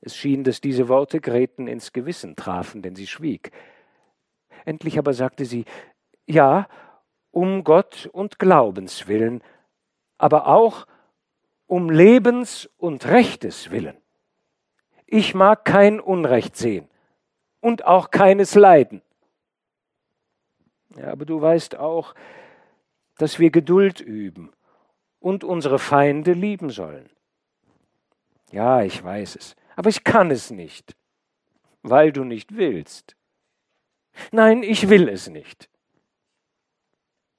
S1: Es schien, dass diese Worte Greten ins Gewissen trafen, denn sie schwieg. Endlich aber sagte sie, ja, um Gott und Glaubens willen, aber auch um Lebens und Rechtes willen. Ich mag kein Unrecht sehen und auch keines Leiden. Ja, aber du weißt auch, dass wir Geduld üben und unsere Feinde lieben sollen. Ja, ich weiß es, aber ich kann es nicht, weil du nicht willst. Nein, ich will es nicht.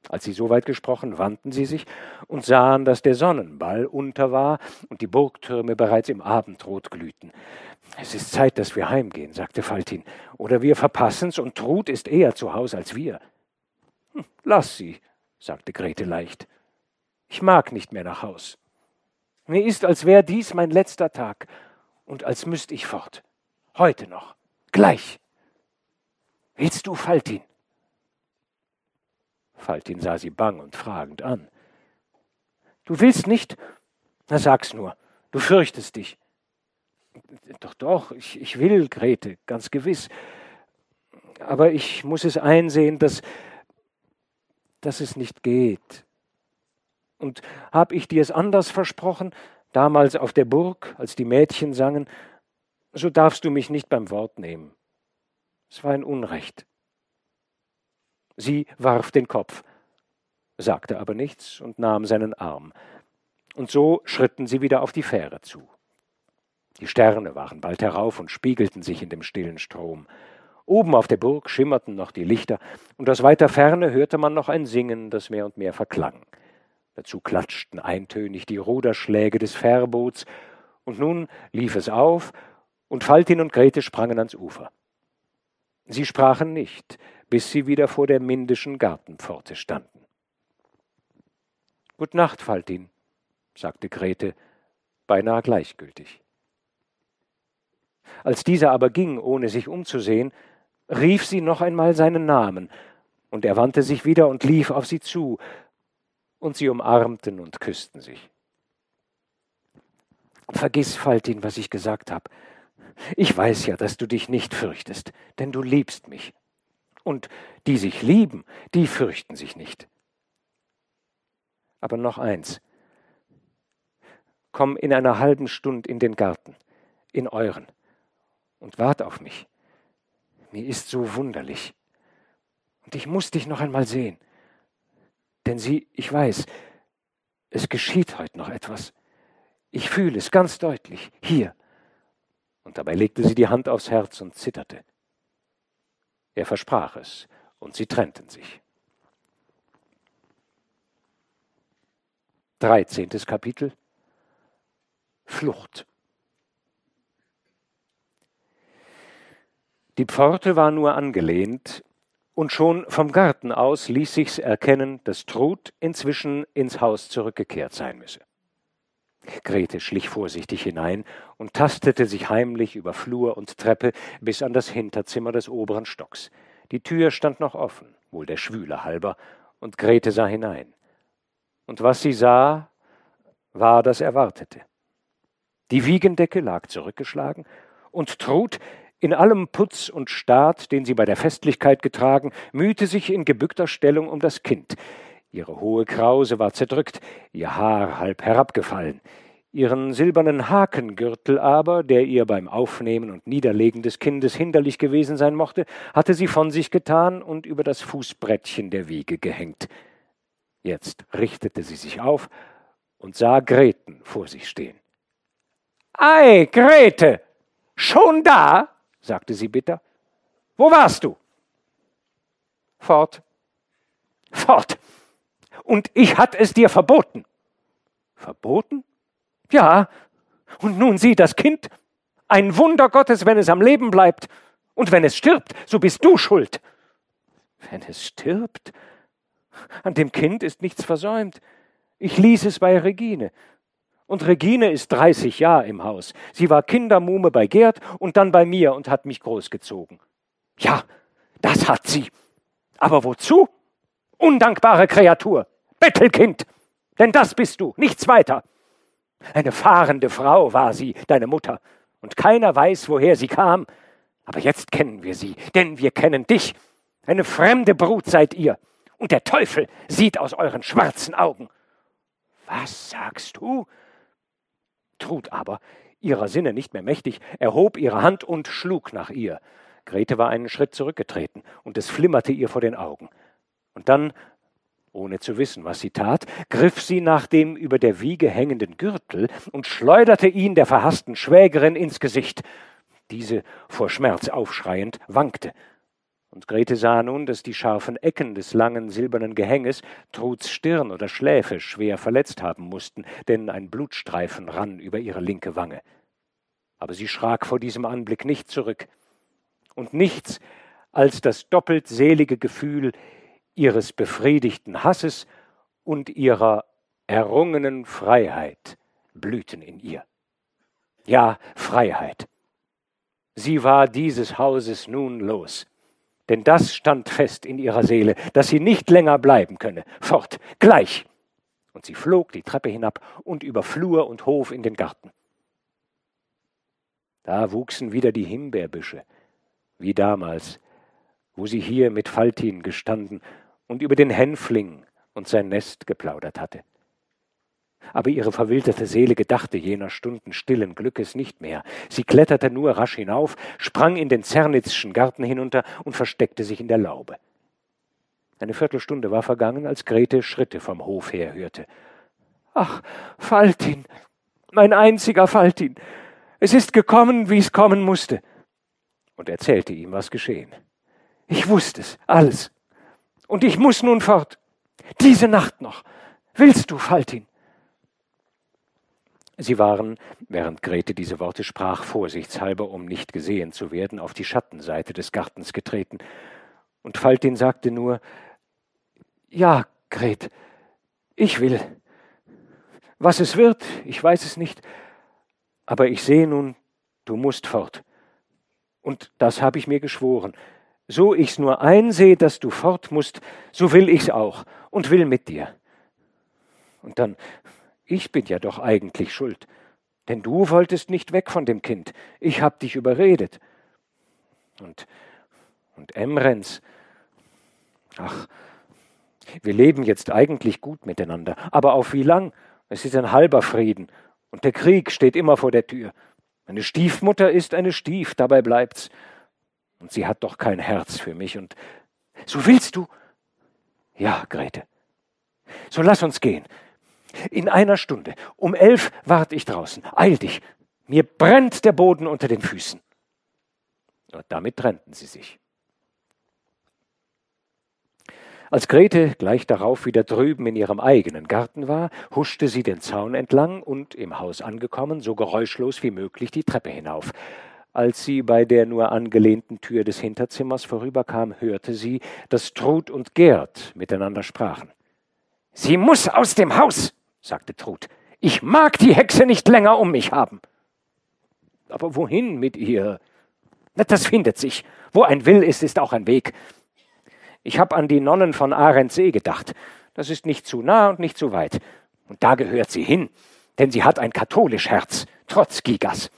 S1: Als sie soweit gesprochen, wandten sie sich und sahen, dass der Sonnenball unter war und die Burgtürme bereits im Abendrot glühten. Es ist Zeit, dass wir heimgehen, sagte Faltin, oder wir verpassen's und Trud ist eher zu Haus als wir. Hm, lass sie, sagte Grete leicht. Ich mag nicht mehr nach Haus. Mir ist, als wäre dies mein letzter Tag und als müsst ich fort. Heute noch. Gleich. Willst du, Faltin? Faltin sah sie bang und fragend an. Du willst nicht? Na sag's nur. Du fürchtest dich. Doch, doch, ich, ich will, Grete, ganz gewiss. Aber ich muss es einsehen, dass, dass es nicht geht. Und hab ich dir es anders versprochen, damals auf der Burg, als die Mädchen sangen, so darfst du mich nicht beim Wort nehmen. Es war ein Unrecht. Sie warf den Kopf, sagte aber nichts und nahm seinen Arm. Und so schritten sie wieder auf die Fähre zu. Die Sterne waren bald herauf und spiegelten sich in dem stillen Strom. Oben auf der Burg schimmerten noch die Lichter, und aus weiter Ferne hörte man noch ein Singen, das mehr und mehr verklang. Dazu klatschten eintönig die Ruderschläge des Fährboots, und nun lief es auf, und Faltin und Grete sprangen ans Ufer. Sie sprachen nicht, bis sie wieder vor der mindischen Gartenpforte standen. Gut Nacht, Faltin, sagte Grete, beinahe gleichgültig. Als dieser aber ging, ohne sich umzusehen, rief sie noch einmal seinen Namen, und er wandte sich wieder und lief auf sie zu, und sie umarmten und küssten sich. Vergiss, Faltin, was ich gesagt habe. Ich weiß ja, dass du dich nicht fürchtest, denn du liebst mich. Und die sich lieben, die fürchten sich nicht. Aber noch eins. Komm in einer halben Stunde in den Garten, in euren, und wart auf mich. Mir ist so wunderlich. Und ich muss dich noch einmal sehen. Denn sie, ich weiß, es geschieht heute noch etwas. Ich fühle es ganz deutlich, hier. Und dabei legte sie die Hand aufs Herz und zitterte. Er versprach es, und sie trennten sich. Dreizehntes Kapitel Flucht. Die Pforte war nur angelehnt, und schon vom Garten aus ließ sich's erkennen, dass Trud inzwischen ins Haus zurückgekehrt sein müsse. Grete schlich vorsichtig hinein und tastete sich heimlich über Flur und Treppe bis an das Hinterzimmer des oberen Stocks. Die Tür stand noch offen, wohl der Schwüle halber, und Grete sah hinein. Und was sie sah, war das Erwartete. Die Wiegendecke lag zurückgeschlagen, und Trud, in allem Putz und Staat, den sie bei der Festlichkeit getragen, mühte sich in gebückter Stellung um das Kind. Ihre hohe Krause war zerdrückt, ihr Haar halb herabgefallen. Ihren silbernen Hakengürtel aber, der ihr beim Aufnehmen und Niederlegen des Kindes hinderlich gewesen sein mochte, hatte sie von sich getan und über das Fußbrettchen der Wiege gehängt. Jetzt richtete sie sich auf und sah Greten vor sich stehen. Ei, Grete, schon da? Sagte sie bitter. Wo warst du? Fort. Fort. Und ich hat es dir verboten. Verboten? Ja. Und nun sieh das Kind. Ein Wunder Gottes, wenn es am Leben bleibt. Und wenn es stirbt, so bist du schuld. Wenn es stirbt? An dem Kind ist nichts versäumt. Ich ließ es bei Regine. Und Regine ist 30 Jahre im Haus. Sie war Kindermuhme bei Gerd und dann bei mir und hat mich großgezogen. Ja, das hat sie. Aber wozu? Undankbare Kreatur. Bettelkind. Denn das bist du, nichts weiter. Eine fahrende Frau war sie, deine Mutter. Und keiner weiß, woher sie kam. Aber jetzt kennen wir sie, denn wir kennen dich. Eine fremde Brut seid ihr. Und der Teufel sieht aus euren schwarzen Augen. Was sagst du? Trud aber, ihrer Sinne nicht mehr mächtig, erhob ihre Hand und schlug nach ihr. Grete war einen Schritt zurückgetreten, und es flimmerte ihr vor den Augen. Und dann, ohne zu wissen, was sie tat, griff sie nach dem über der Wiege hängenden Gürtel und schleuderte ihn der verhassten Schwägerin ins Gesicht. Diese, vor Schmerz aufschreiend, wankte. Und Grete sah nun, dass die scharfen Ecken des langen silbernen Gehänges Truds Stirn oder Schläfe schwer verletzt haben mussten, denn ein Blutstreifen rann über ihre linke Wange. Aber sie schrak vor diesem Anblick nicht zurück. Und nichts als das doppelt selige Gefühl ihres befriedigten Hasses und ihrer errungenen Freiheit blühten in ihr. Ja, Freiheit. Sie war dieses Hauses nun los. Denn das stand fest in ihrer Seele, dass sie nicht länger bleiben könne. Fort, gleich! Und sie flog die Treppe hinab und über Flur und Hof in den Garten. Da wuchsen wieder die Himbeerbüsche, wie damals, wo sie hier mit Faltin gestanden und über den Hänfling und sein Nest geplaudert hatte aber ihre verwilderte Seele gedachte jener Stunden stillen Glückes nicht mehr. Sie kletterte nur rasch hinauf, sprang in den Zernitzschen Garten hinunter und versteckte sich in der Laube. Eine Viertelstunde war vergangen, als Grete Schritte vom Hof her hörte. Ach, Faltin, mein einziger Faltin, es ist gekommen, wie es kommen musste. Und erzählte ihm, was geschehen. Ich wusste es, alles. Und ich muss nun fort. Diese Nacht noch. Willst du, Faltin? Sie waren, während Grete diese Worte sprach, vorsichtshalber, um nicht gesehen zu werden, auf die Schattenseite des Gartens getreten. Und Faltin sagte nur Ja, Gret, ich will. Was es wird, ich weiß es nicht, aber ich sehe nun, du musst fort. Und das habe ich mir geschworen. So ich's nur einsehe, dass du fort musst, so will ich's auch und will mit dir. Und dann ich bin ja doch eigentlich schuld. Denn du wolltest nicht weg von dem Kind. Ich hab dich überredet. Und, und Emrens. Ach, wir leben jetzt eigentlich gut miteinander. Aber auf wie lang? Es ist ein halber Frieden. Und der Krieg steht immer vor der Tür. Eine Stiefmutter ist eine Stief, dabei bleibt's. Und sie hat doch kein Herz für mich. Und so willst du? Ja, Grete. So lass uns gehen. In einer Stunde. Um elf warte ich draußen. Eil dich. Mir brennt der Boden unter den Füßen. Und damit trennten sie sich. Als Grete gleich darauf wieder drüben in ihrem eigenen Garten war, huschte sie den Zaun entlang und, im Haus angekommen, so geräuschlos wie möglich die Treppe hinauf. Als sie bei der nur angelehnten Tür des Hinterzimmers vorüberkam, hörte sie, dass Trud und Gerd miteinander sprachen. Sie muss aus dem Haus, sagte Trud. Ich mag die Hexe nicht länger um mich haben. Aber wohin mit ihr? Das findet sich. Wo ein Will ist, ist auch ein Weg. Ich habe an die Nonnen von Arendsee gedacht. Das ist nicht zu nah und nicht zu weit. Und da gehört sie hin, denn sie hat ein katholisch Herz, trotz Gigas.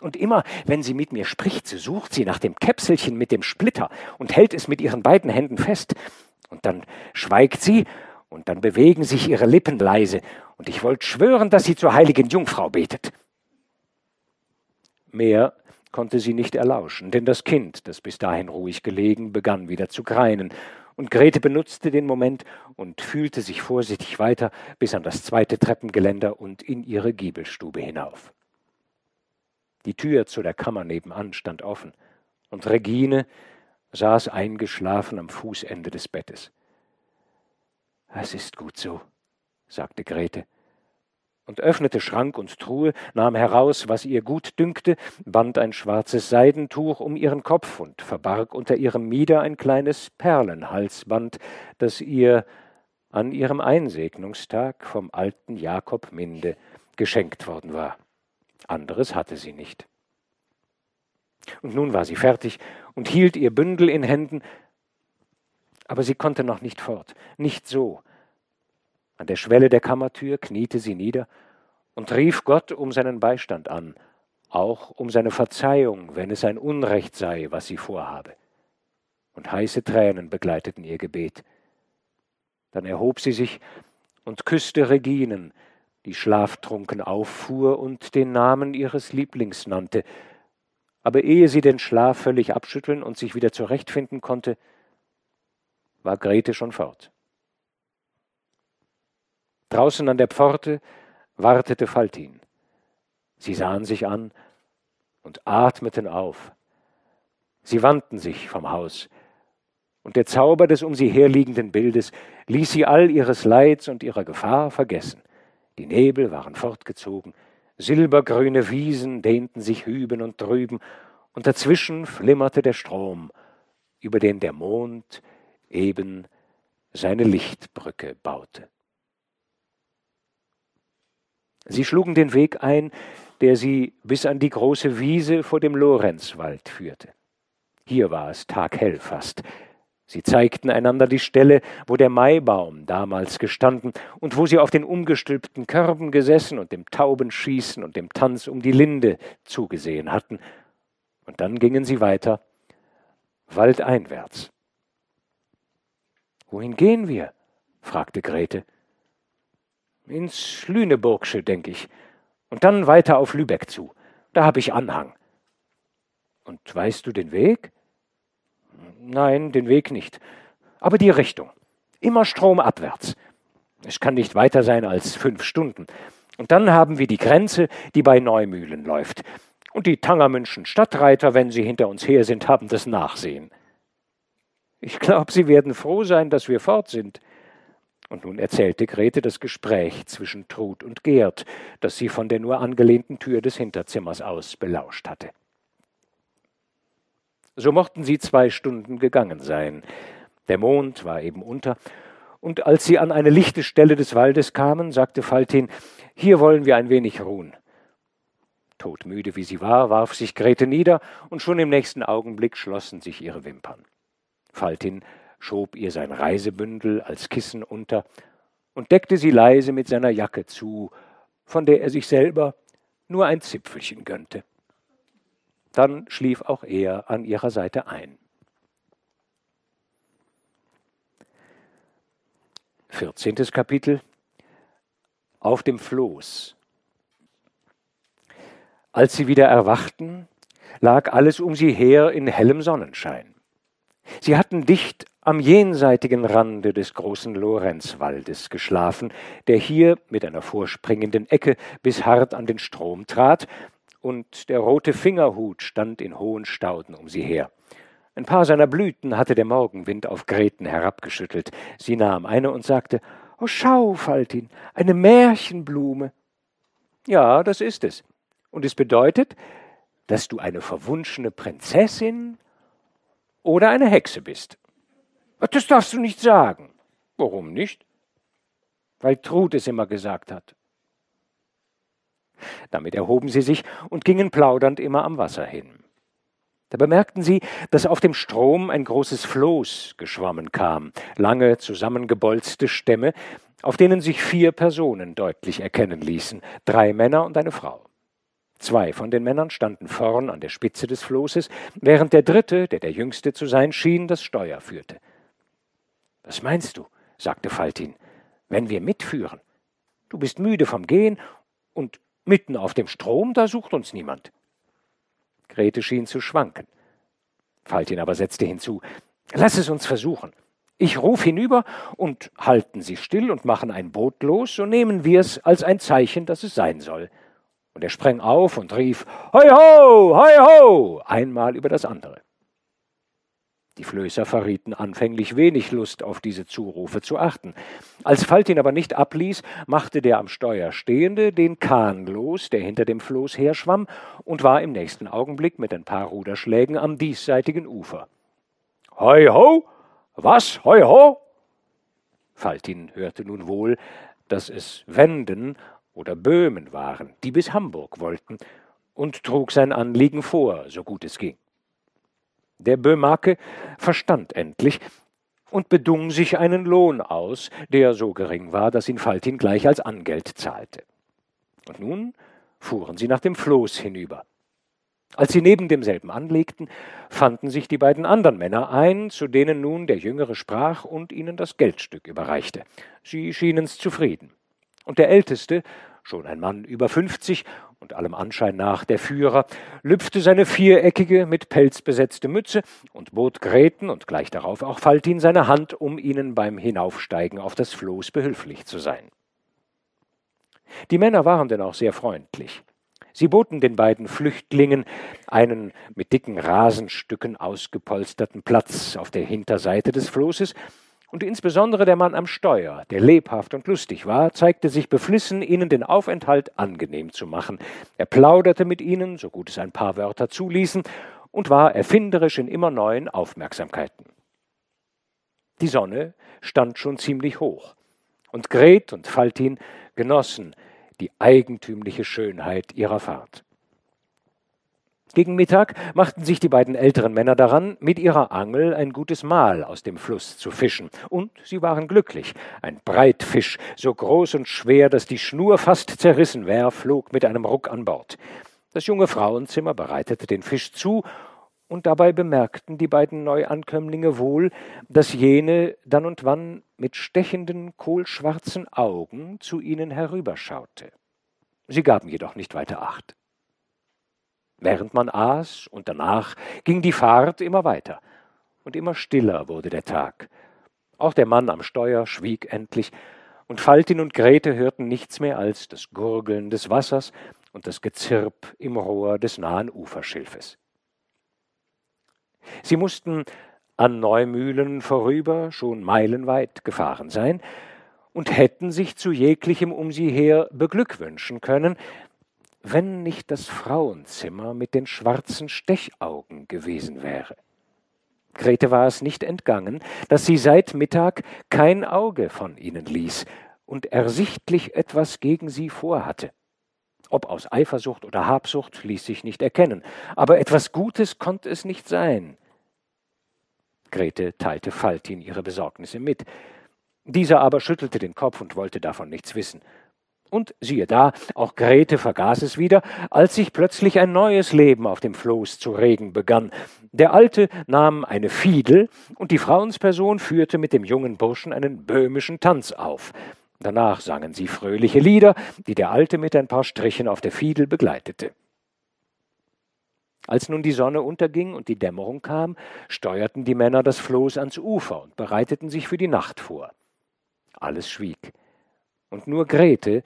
S1: Und immer, wenn sie mit mir spricht, sucht sie nach dem Käpselchen mit dem Splitter und hält es mit ihren beiden Händen fest. Und dann schweigt sie und dann bewegen sich ihre Lippen leise, und ich wollte schwören, dass sie zur heiligen Jungfrau betet. Mehr konnte sie nicht erlauschen, denn das Kind, das bis dahin ruhig gelegen, begann wieder zu greinen, und Grete benutzte den Moment und fühlte sich vorsichtig weiter bis an das zweite Treppengeländer und in ihre Giebelstube hinauf. Die Tür zu der Kammer nebenan stand offen, und Regine saß eingeschlafen am Fußende des Bettes. Es ist gut so, sagte Grete und öffnete Schrank und Truhe, nahm heraus, was ihr gut dünkte, band ein schwarzes Seidentuch um ihren Kopf und verbarg unter ihrem Mieder ein kleines Perlenhalsband, das ihr an ihrem Einsegnungstag vom alten Jakob Minde geschenkt worden war. Anderes hatte sie nicht. Und nun war sie fertig und hielt ihr Bündel in Händen, aber sie konnte noch nicht fort, nicht so. An der Schwelle der Kammertür kniete sie nieder und rief Gott um seinen Beistand an, auch um seine Verzeihung, wenn es ein Unrecht sei, was sie vorhabe. Und heiße Tränen begleiteten ihr Gebet. Dann erhob sie sich und küsste Reginen, die schlaftrunken auffuhr und den Namen ihres Lieblings nannte. Aber ehe sie den Schlaf völlig abschütteln und sich wieder zurechtfinden konnte, war Grete schon fort. Draußen an der Pforte wartete Faltin. Sie sahen sich an und atmeten auf. Sie wandten sich vom Haus und der Zauber des um sie herliegenden Bildes ließ sie all ihres Leids und ihrer Gefahr vergessen. Die Nebel waren fortgezogen, silbergrüne Wiesen dehnten sich hüben und drüben, und dazwischen flimmerte der Strom, über den der Mond eben seine Lichtbrücke baute. Sie schlugen den Weg ein, der sie bis an die große Wiese vor dem Lorenzwald führte. Hier war es taghell fast. Sie zeigten einander die Stelle, wo der Maibaum damals gestanden und wo sie auf den umgestülpten Körben gesessen und dem Taubenschießen und dem Tanz um die Linde zugesehen hatten. Und dann gingen sie weiter, waldeinwärts. Wohin gehen wir? fragte Grete. Ins Lüneburgsche, denk ich. Und dann weiter auf Lübeck zu. Da habe ich Anhang. Und weißt du den Weg? Nein, den Weg nicht. Aber die Richtung. Immer stromabwärts. Es kann nicht weiter sein als fünf Stunden. Und dann haben wir die Grenze, die bei Neumühlen läuft. Und die Tangermünschen Stadtreiter, wenn sie hinter uns her sind, haben das Nachsehen. Ich glaube, sie werden froh sein, dass wir fort sind. Und nun erzählte Grete das Gespräch zwischen Trud und Gerd, das sie von der nur angelehnten Tür des Hinterzimmers aus belauscht hatte. So mochten sie zwei Stunden gegangen sein. Der Mond war eben unter, und als sie an eine lichte Stelle des Waldes kamen, sagte Faltin, hier wollen wir ein wenig ruhen. Todmüde wie sie war, warf sich Grete nieder, und schon im nächsten Augenblick schlossen sich ihre Wimpern. Faltin schob ihr sein Reisebündel als Kissen unter und deckte sie leise mit seiner Jacke zu, von der er sich selber nur ein Zipfelchen gönnte. Dann schlief auch er an ihrer Seite ein. Vierzehntes Kapitel Auf dem Floß. Als sie wieder erwachten, lag alles um sie her in hellem Sonnenschein. Sie hatten dicht am jenseitigen Rande des großen Lorenzwaldes geschlafen, der hier mit einer vorspringenden Ecke bis hart an den Strom trat, und der rote Fingerhut stand in hohen Stauden um sie her. Ein paar seiner Blüten hatte der Morgenwind auf Greten herabgeschüttelt. Sie nahm eine und sagte, Oh, schau, Faltin, eine Märchenblume. Ja, das ist es. Und es bedeutet, dass du eine verwunschene Prinzessin oder eine Hexe bist. Das darfst du nicht sagen. Warum nicht? Weil Trud es immer gesagt hat. Damit erhoben sie sich und gingen plaudernd immer am Wasser hin. Da bemerkten sie, dass auf dem Strom ein großes Floß geschwommen kam, lange zusammengebolzte Stämme, auf denen sich vier Personen deutlich erkennen ließen, drei Männer und eine Frau. Zwei von den Männern standen vorn an der Spitze des Floßes, während der dritte, der der jüngste zu sein schien, das Steuer führte. Was meinst du? sagte Faltin. Wenn wir mitführen. Du bist müde vom Gehen und mitten auf dem Strom, da sucht uns niemand. Grete schien zu schwanken. Faltin aber setzte hinzu Lass es uns versuchen. Ich ruf hinüber und halten Sie still und machen ein Boot los, so nehmen wir es als ein Zeichen, dass es sein soll. Und er sprang auf und rief Hoi ho, hoi ho, einmal über das andere. Die Flößer verrieten anfänglich wenig Lust, auf diese Zurufe zu achten. Als Faltin aber nicht abließ, machte der am Steuer Stehende den Kahn los, der hinter dem Floß herschwamm, und war im nächsten Augenblick mit ein paar Ruderschlägen am diesseitigen Ufer. Hoi ho! Was? Hoi ho! Faltin hörte nun wohl, dass es Wenden oder Böhmen waren, die bis Hamburg wollten, und trug sein Anliegen vor, so gut es ging. Der Böhmake verstand endlich und bedung sich einen Lohn aus, der so gering war, dass ihn Faltin gleich als Angeld zahlte. Und nun fuhren sie nach dem Floß hinüber. Als sie neben demselben anlegten, fanden sich die beiden anderen Männer ein, zu denen nun der Jüngere sprach und ihnen das Geldstück überreichte. Sie schienen's zufrieden. Und der Älteste schon ein Mann über fünfzig und allem Anschein nach der Führer, lüpfte seine viereckige, mit Pelz besetzte Mütze und bot Greten und gleich darauf auch Faltin seine Hand, um ihnen beim Hinaufsteigen auf das Floß behülflich zu sein. Die Männer waren denn auch sehr freundlich. Sie boten den beiden Flüchtlingen einen mit dicken Rasenstücken ausgepolsterten Platz auf der Hinterseite des Flosses, und insbesondere der Mann am Steuer, der lebhaft und lustig war, zeigte sich beflissen, ihnen den Aufenthalt angenehm zu machen. Er plauderte mit ihnen, so gut es ein paar Wörter zuließen, und war erfinderisch in immer neuen Aufmerksamkeiten. Die Sonne stand schon ziemlich hoch, und Gret und Faltin genossen die eigentümliche Schönheit ihrer Fahrt. Gegen Mittag machten sich die beiden älteren Männer daran, mit ihrer Angel ein gutes Mahl aus dem Fluss zu fischen, und sie waren glücklich. Ein Breitfisch, so groß und schwer, dass die Schnur fast zerrissen wäre, flog mit einem Ruck an Bord. Das junge Frauenzimmer bereitete den Fisch zu, und dabei bemerkten die beiden Neuankömmlinge wohl, dass jene dann und wann mit stechenden, kohlschwarzen Augen zu ihnen herüberschaute. Sie gaben jedoch nicht weiter Acht. Während man aß und danach ging die Fahrt immer weiter, und immer stiller wurde der Tag. Auch der Mann am Steuer schwieg endlich, und Faltin und Grete hörten nichts mehr als das Gurgeln des Wassers und das Gezirp im Rohr des nahen Uferschilfes. Sie mussten an Neumühlen vorüber schon meilenweit gefahren sein und hätten sich zu jeglichem um sie her beglückwünschen können, wenn nicht das Frauenzimmer mit den schwarzen Stechaugen gewesen wäre. Grete war es nicht entgangen, dass sie seit Mittag kein Auge von ihnen ließ und ersichtlich etwas gegen sie vorhatte. Ob aus Eifersucht oder Habsucht ließ sich nicht erkennen, aber etwas Gutes konnte es nicht sein. Grete teilte Faltin ihre Besorgnisse mit. Dieser aber schüttelte den Kopf und wollte davon nichts wissen. Und siehe da, auch Grete vergaß es wieder, als sich plötzlich ein neues Leben auf dem Floß zu regen begann. Der Alte nahm eine Fiedel, und die Frauensperson führte mit dem jungen Burschen einen böhmischen Tanz auf. Danach sangen sie fröhliche Lieder, die der Alte mit ein paar Strichen auf der Fiedel begleitete. Als nun die Sonne unterging und die Dämmerung kam, steuerten die Männer das Floß ans Ufer und bereiteten sich für die Nacht vor. Alles schwieg. Und nur Grete,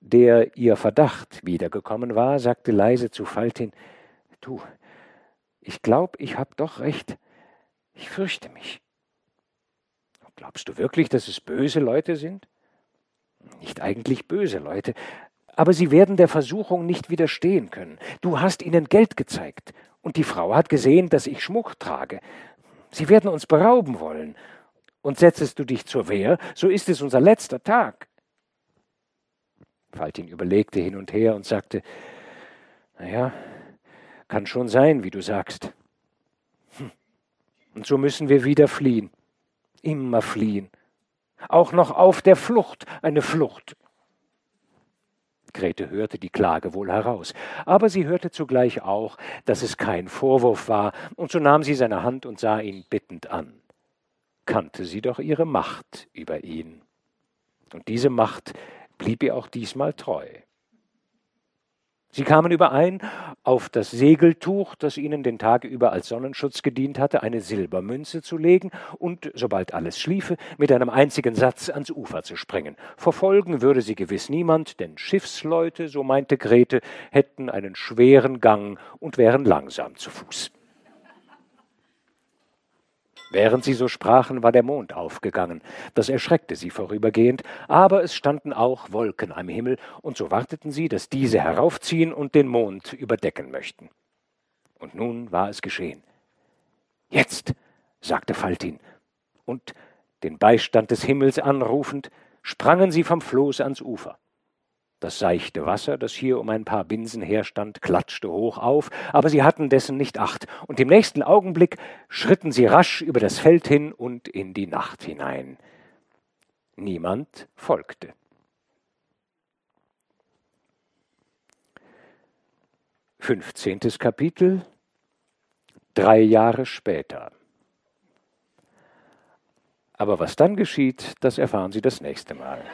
S1: der ihr Verdacht wiedergekommen war, sagte leise zu Faltin Du, ich glaub, ich hab doch recht. Ich fürchte mich. Glaubst du wirklich, dass es böse Leute sind? Nicht eigentlich böse Leute, aber sie werden der Versuchung nicht widerstehen können. Du hast ihnen Geld gezeigt, und die Frau hat gesehen, dass ich Schmuck trage. Sie werden uns berauben wollen. Und setzest du dich zur Wehr, so ist es unser letzter Tag. Faltin überlegte hin und her und sagte, na ja, kann schon sein, wie du sagst. Hm. Und so müssen wir wieder fliehen. Immer fliehen. Auch noch auf der Flucht eine Flucht. Grete hörte die Klage wohl heraus, aber sie hörte zugleich auch, dass es kein Vorwurf war, und so nahm sie seine Hand und sah ihn bittend an. Kannte sie doch ihre Macht über ihn. Und diese Macht blieb ihr auch diesmal treu. Sie kamen überein, auf das Segeltuch, das ihnen den Tag über als Sonnenschutz gedient hatte, eine Silbermünze zu legen und, sobald alles schliefe, mit einem einzigen Satz ans Ufer zu springen. Verfolgen würde sie gewiss niemand, denn Schiffsleute, so meinte Grete, hätten einen schweren Gang und wären langsam zu Fuß. Während sie so sprachen, war der Mond aufgegangen. Das erschreckte sie vorübergehend, aber es standen auch Wolken am Himmel, und so warteten sie, dass diese heraufziehen und den Mond überdecken möchten. Und nun war es geschehen. Jetzt, sagte Faltin, und den Beistand des Himmels anrufend, sprangen sie vom Floß ans Ufer. Das seichte Wasser, das hier um ein paar Binsen herstand, klatschte hoch auf, aber sie hatten dessen nicht acht, und im nächsten Augenblick schritten sie rasch über das Feld hin und in die Nacht hinein. Niemand folgte. Fünfzehntes Kapitel Drei Jahre später. Aber was dann geschieht, das erfahren Sie das nächste Mal.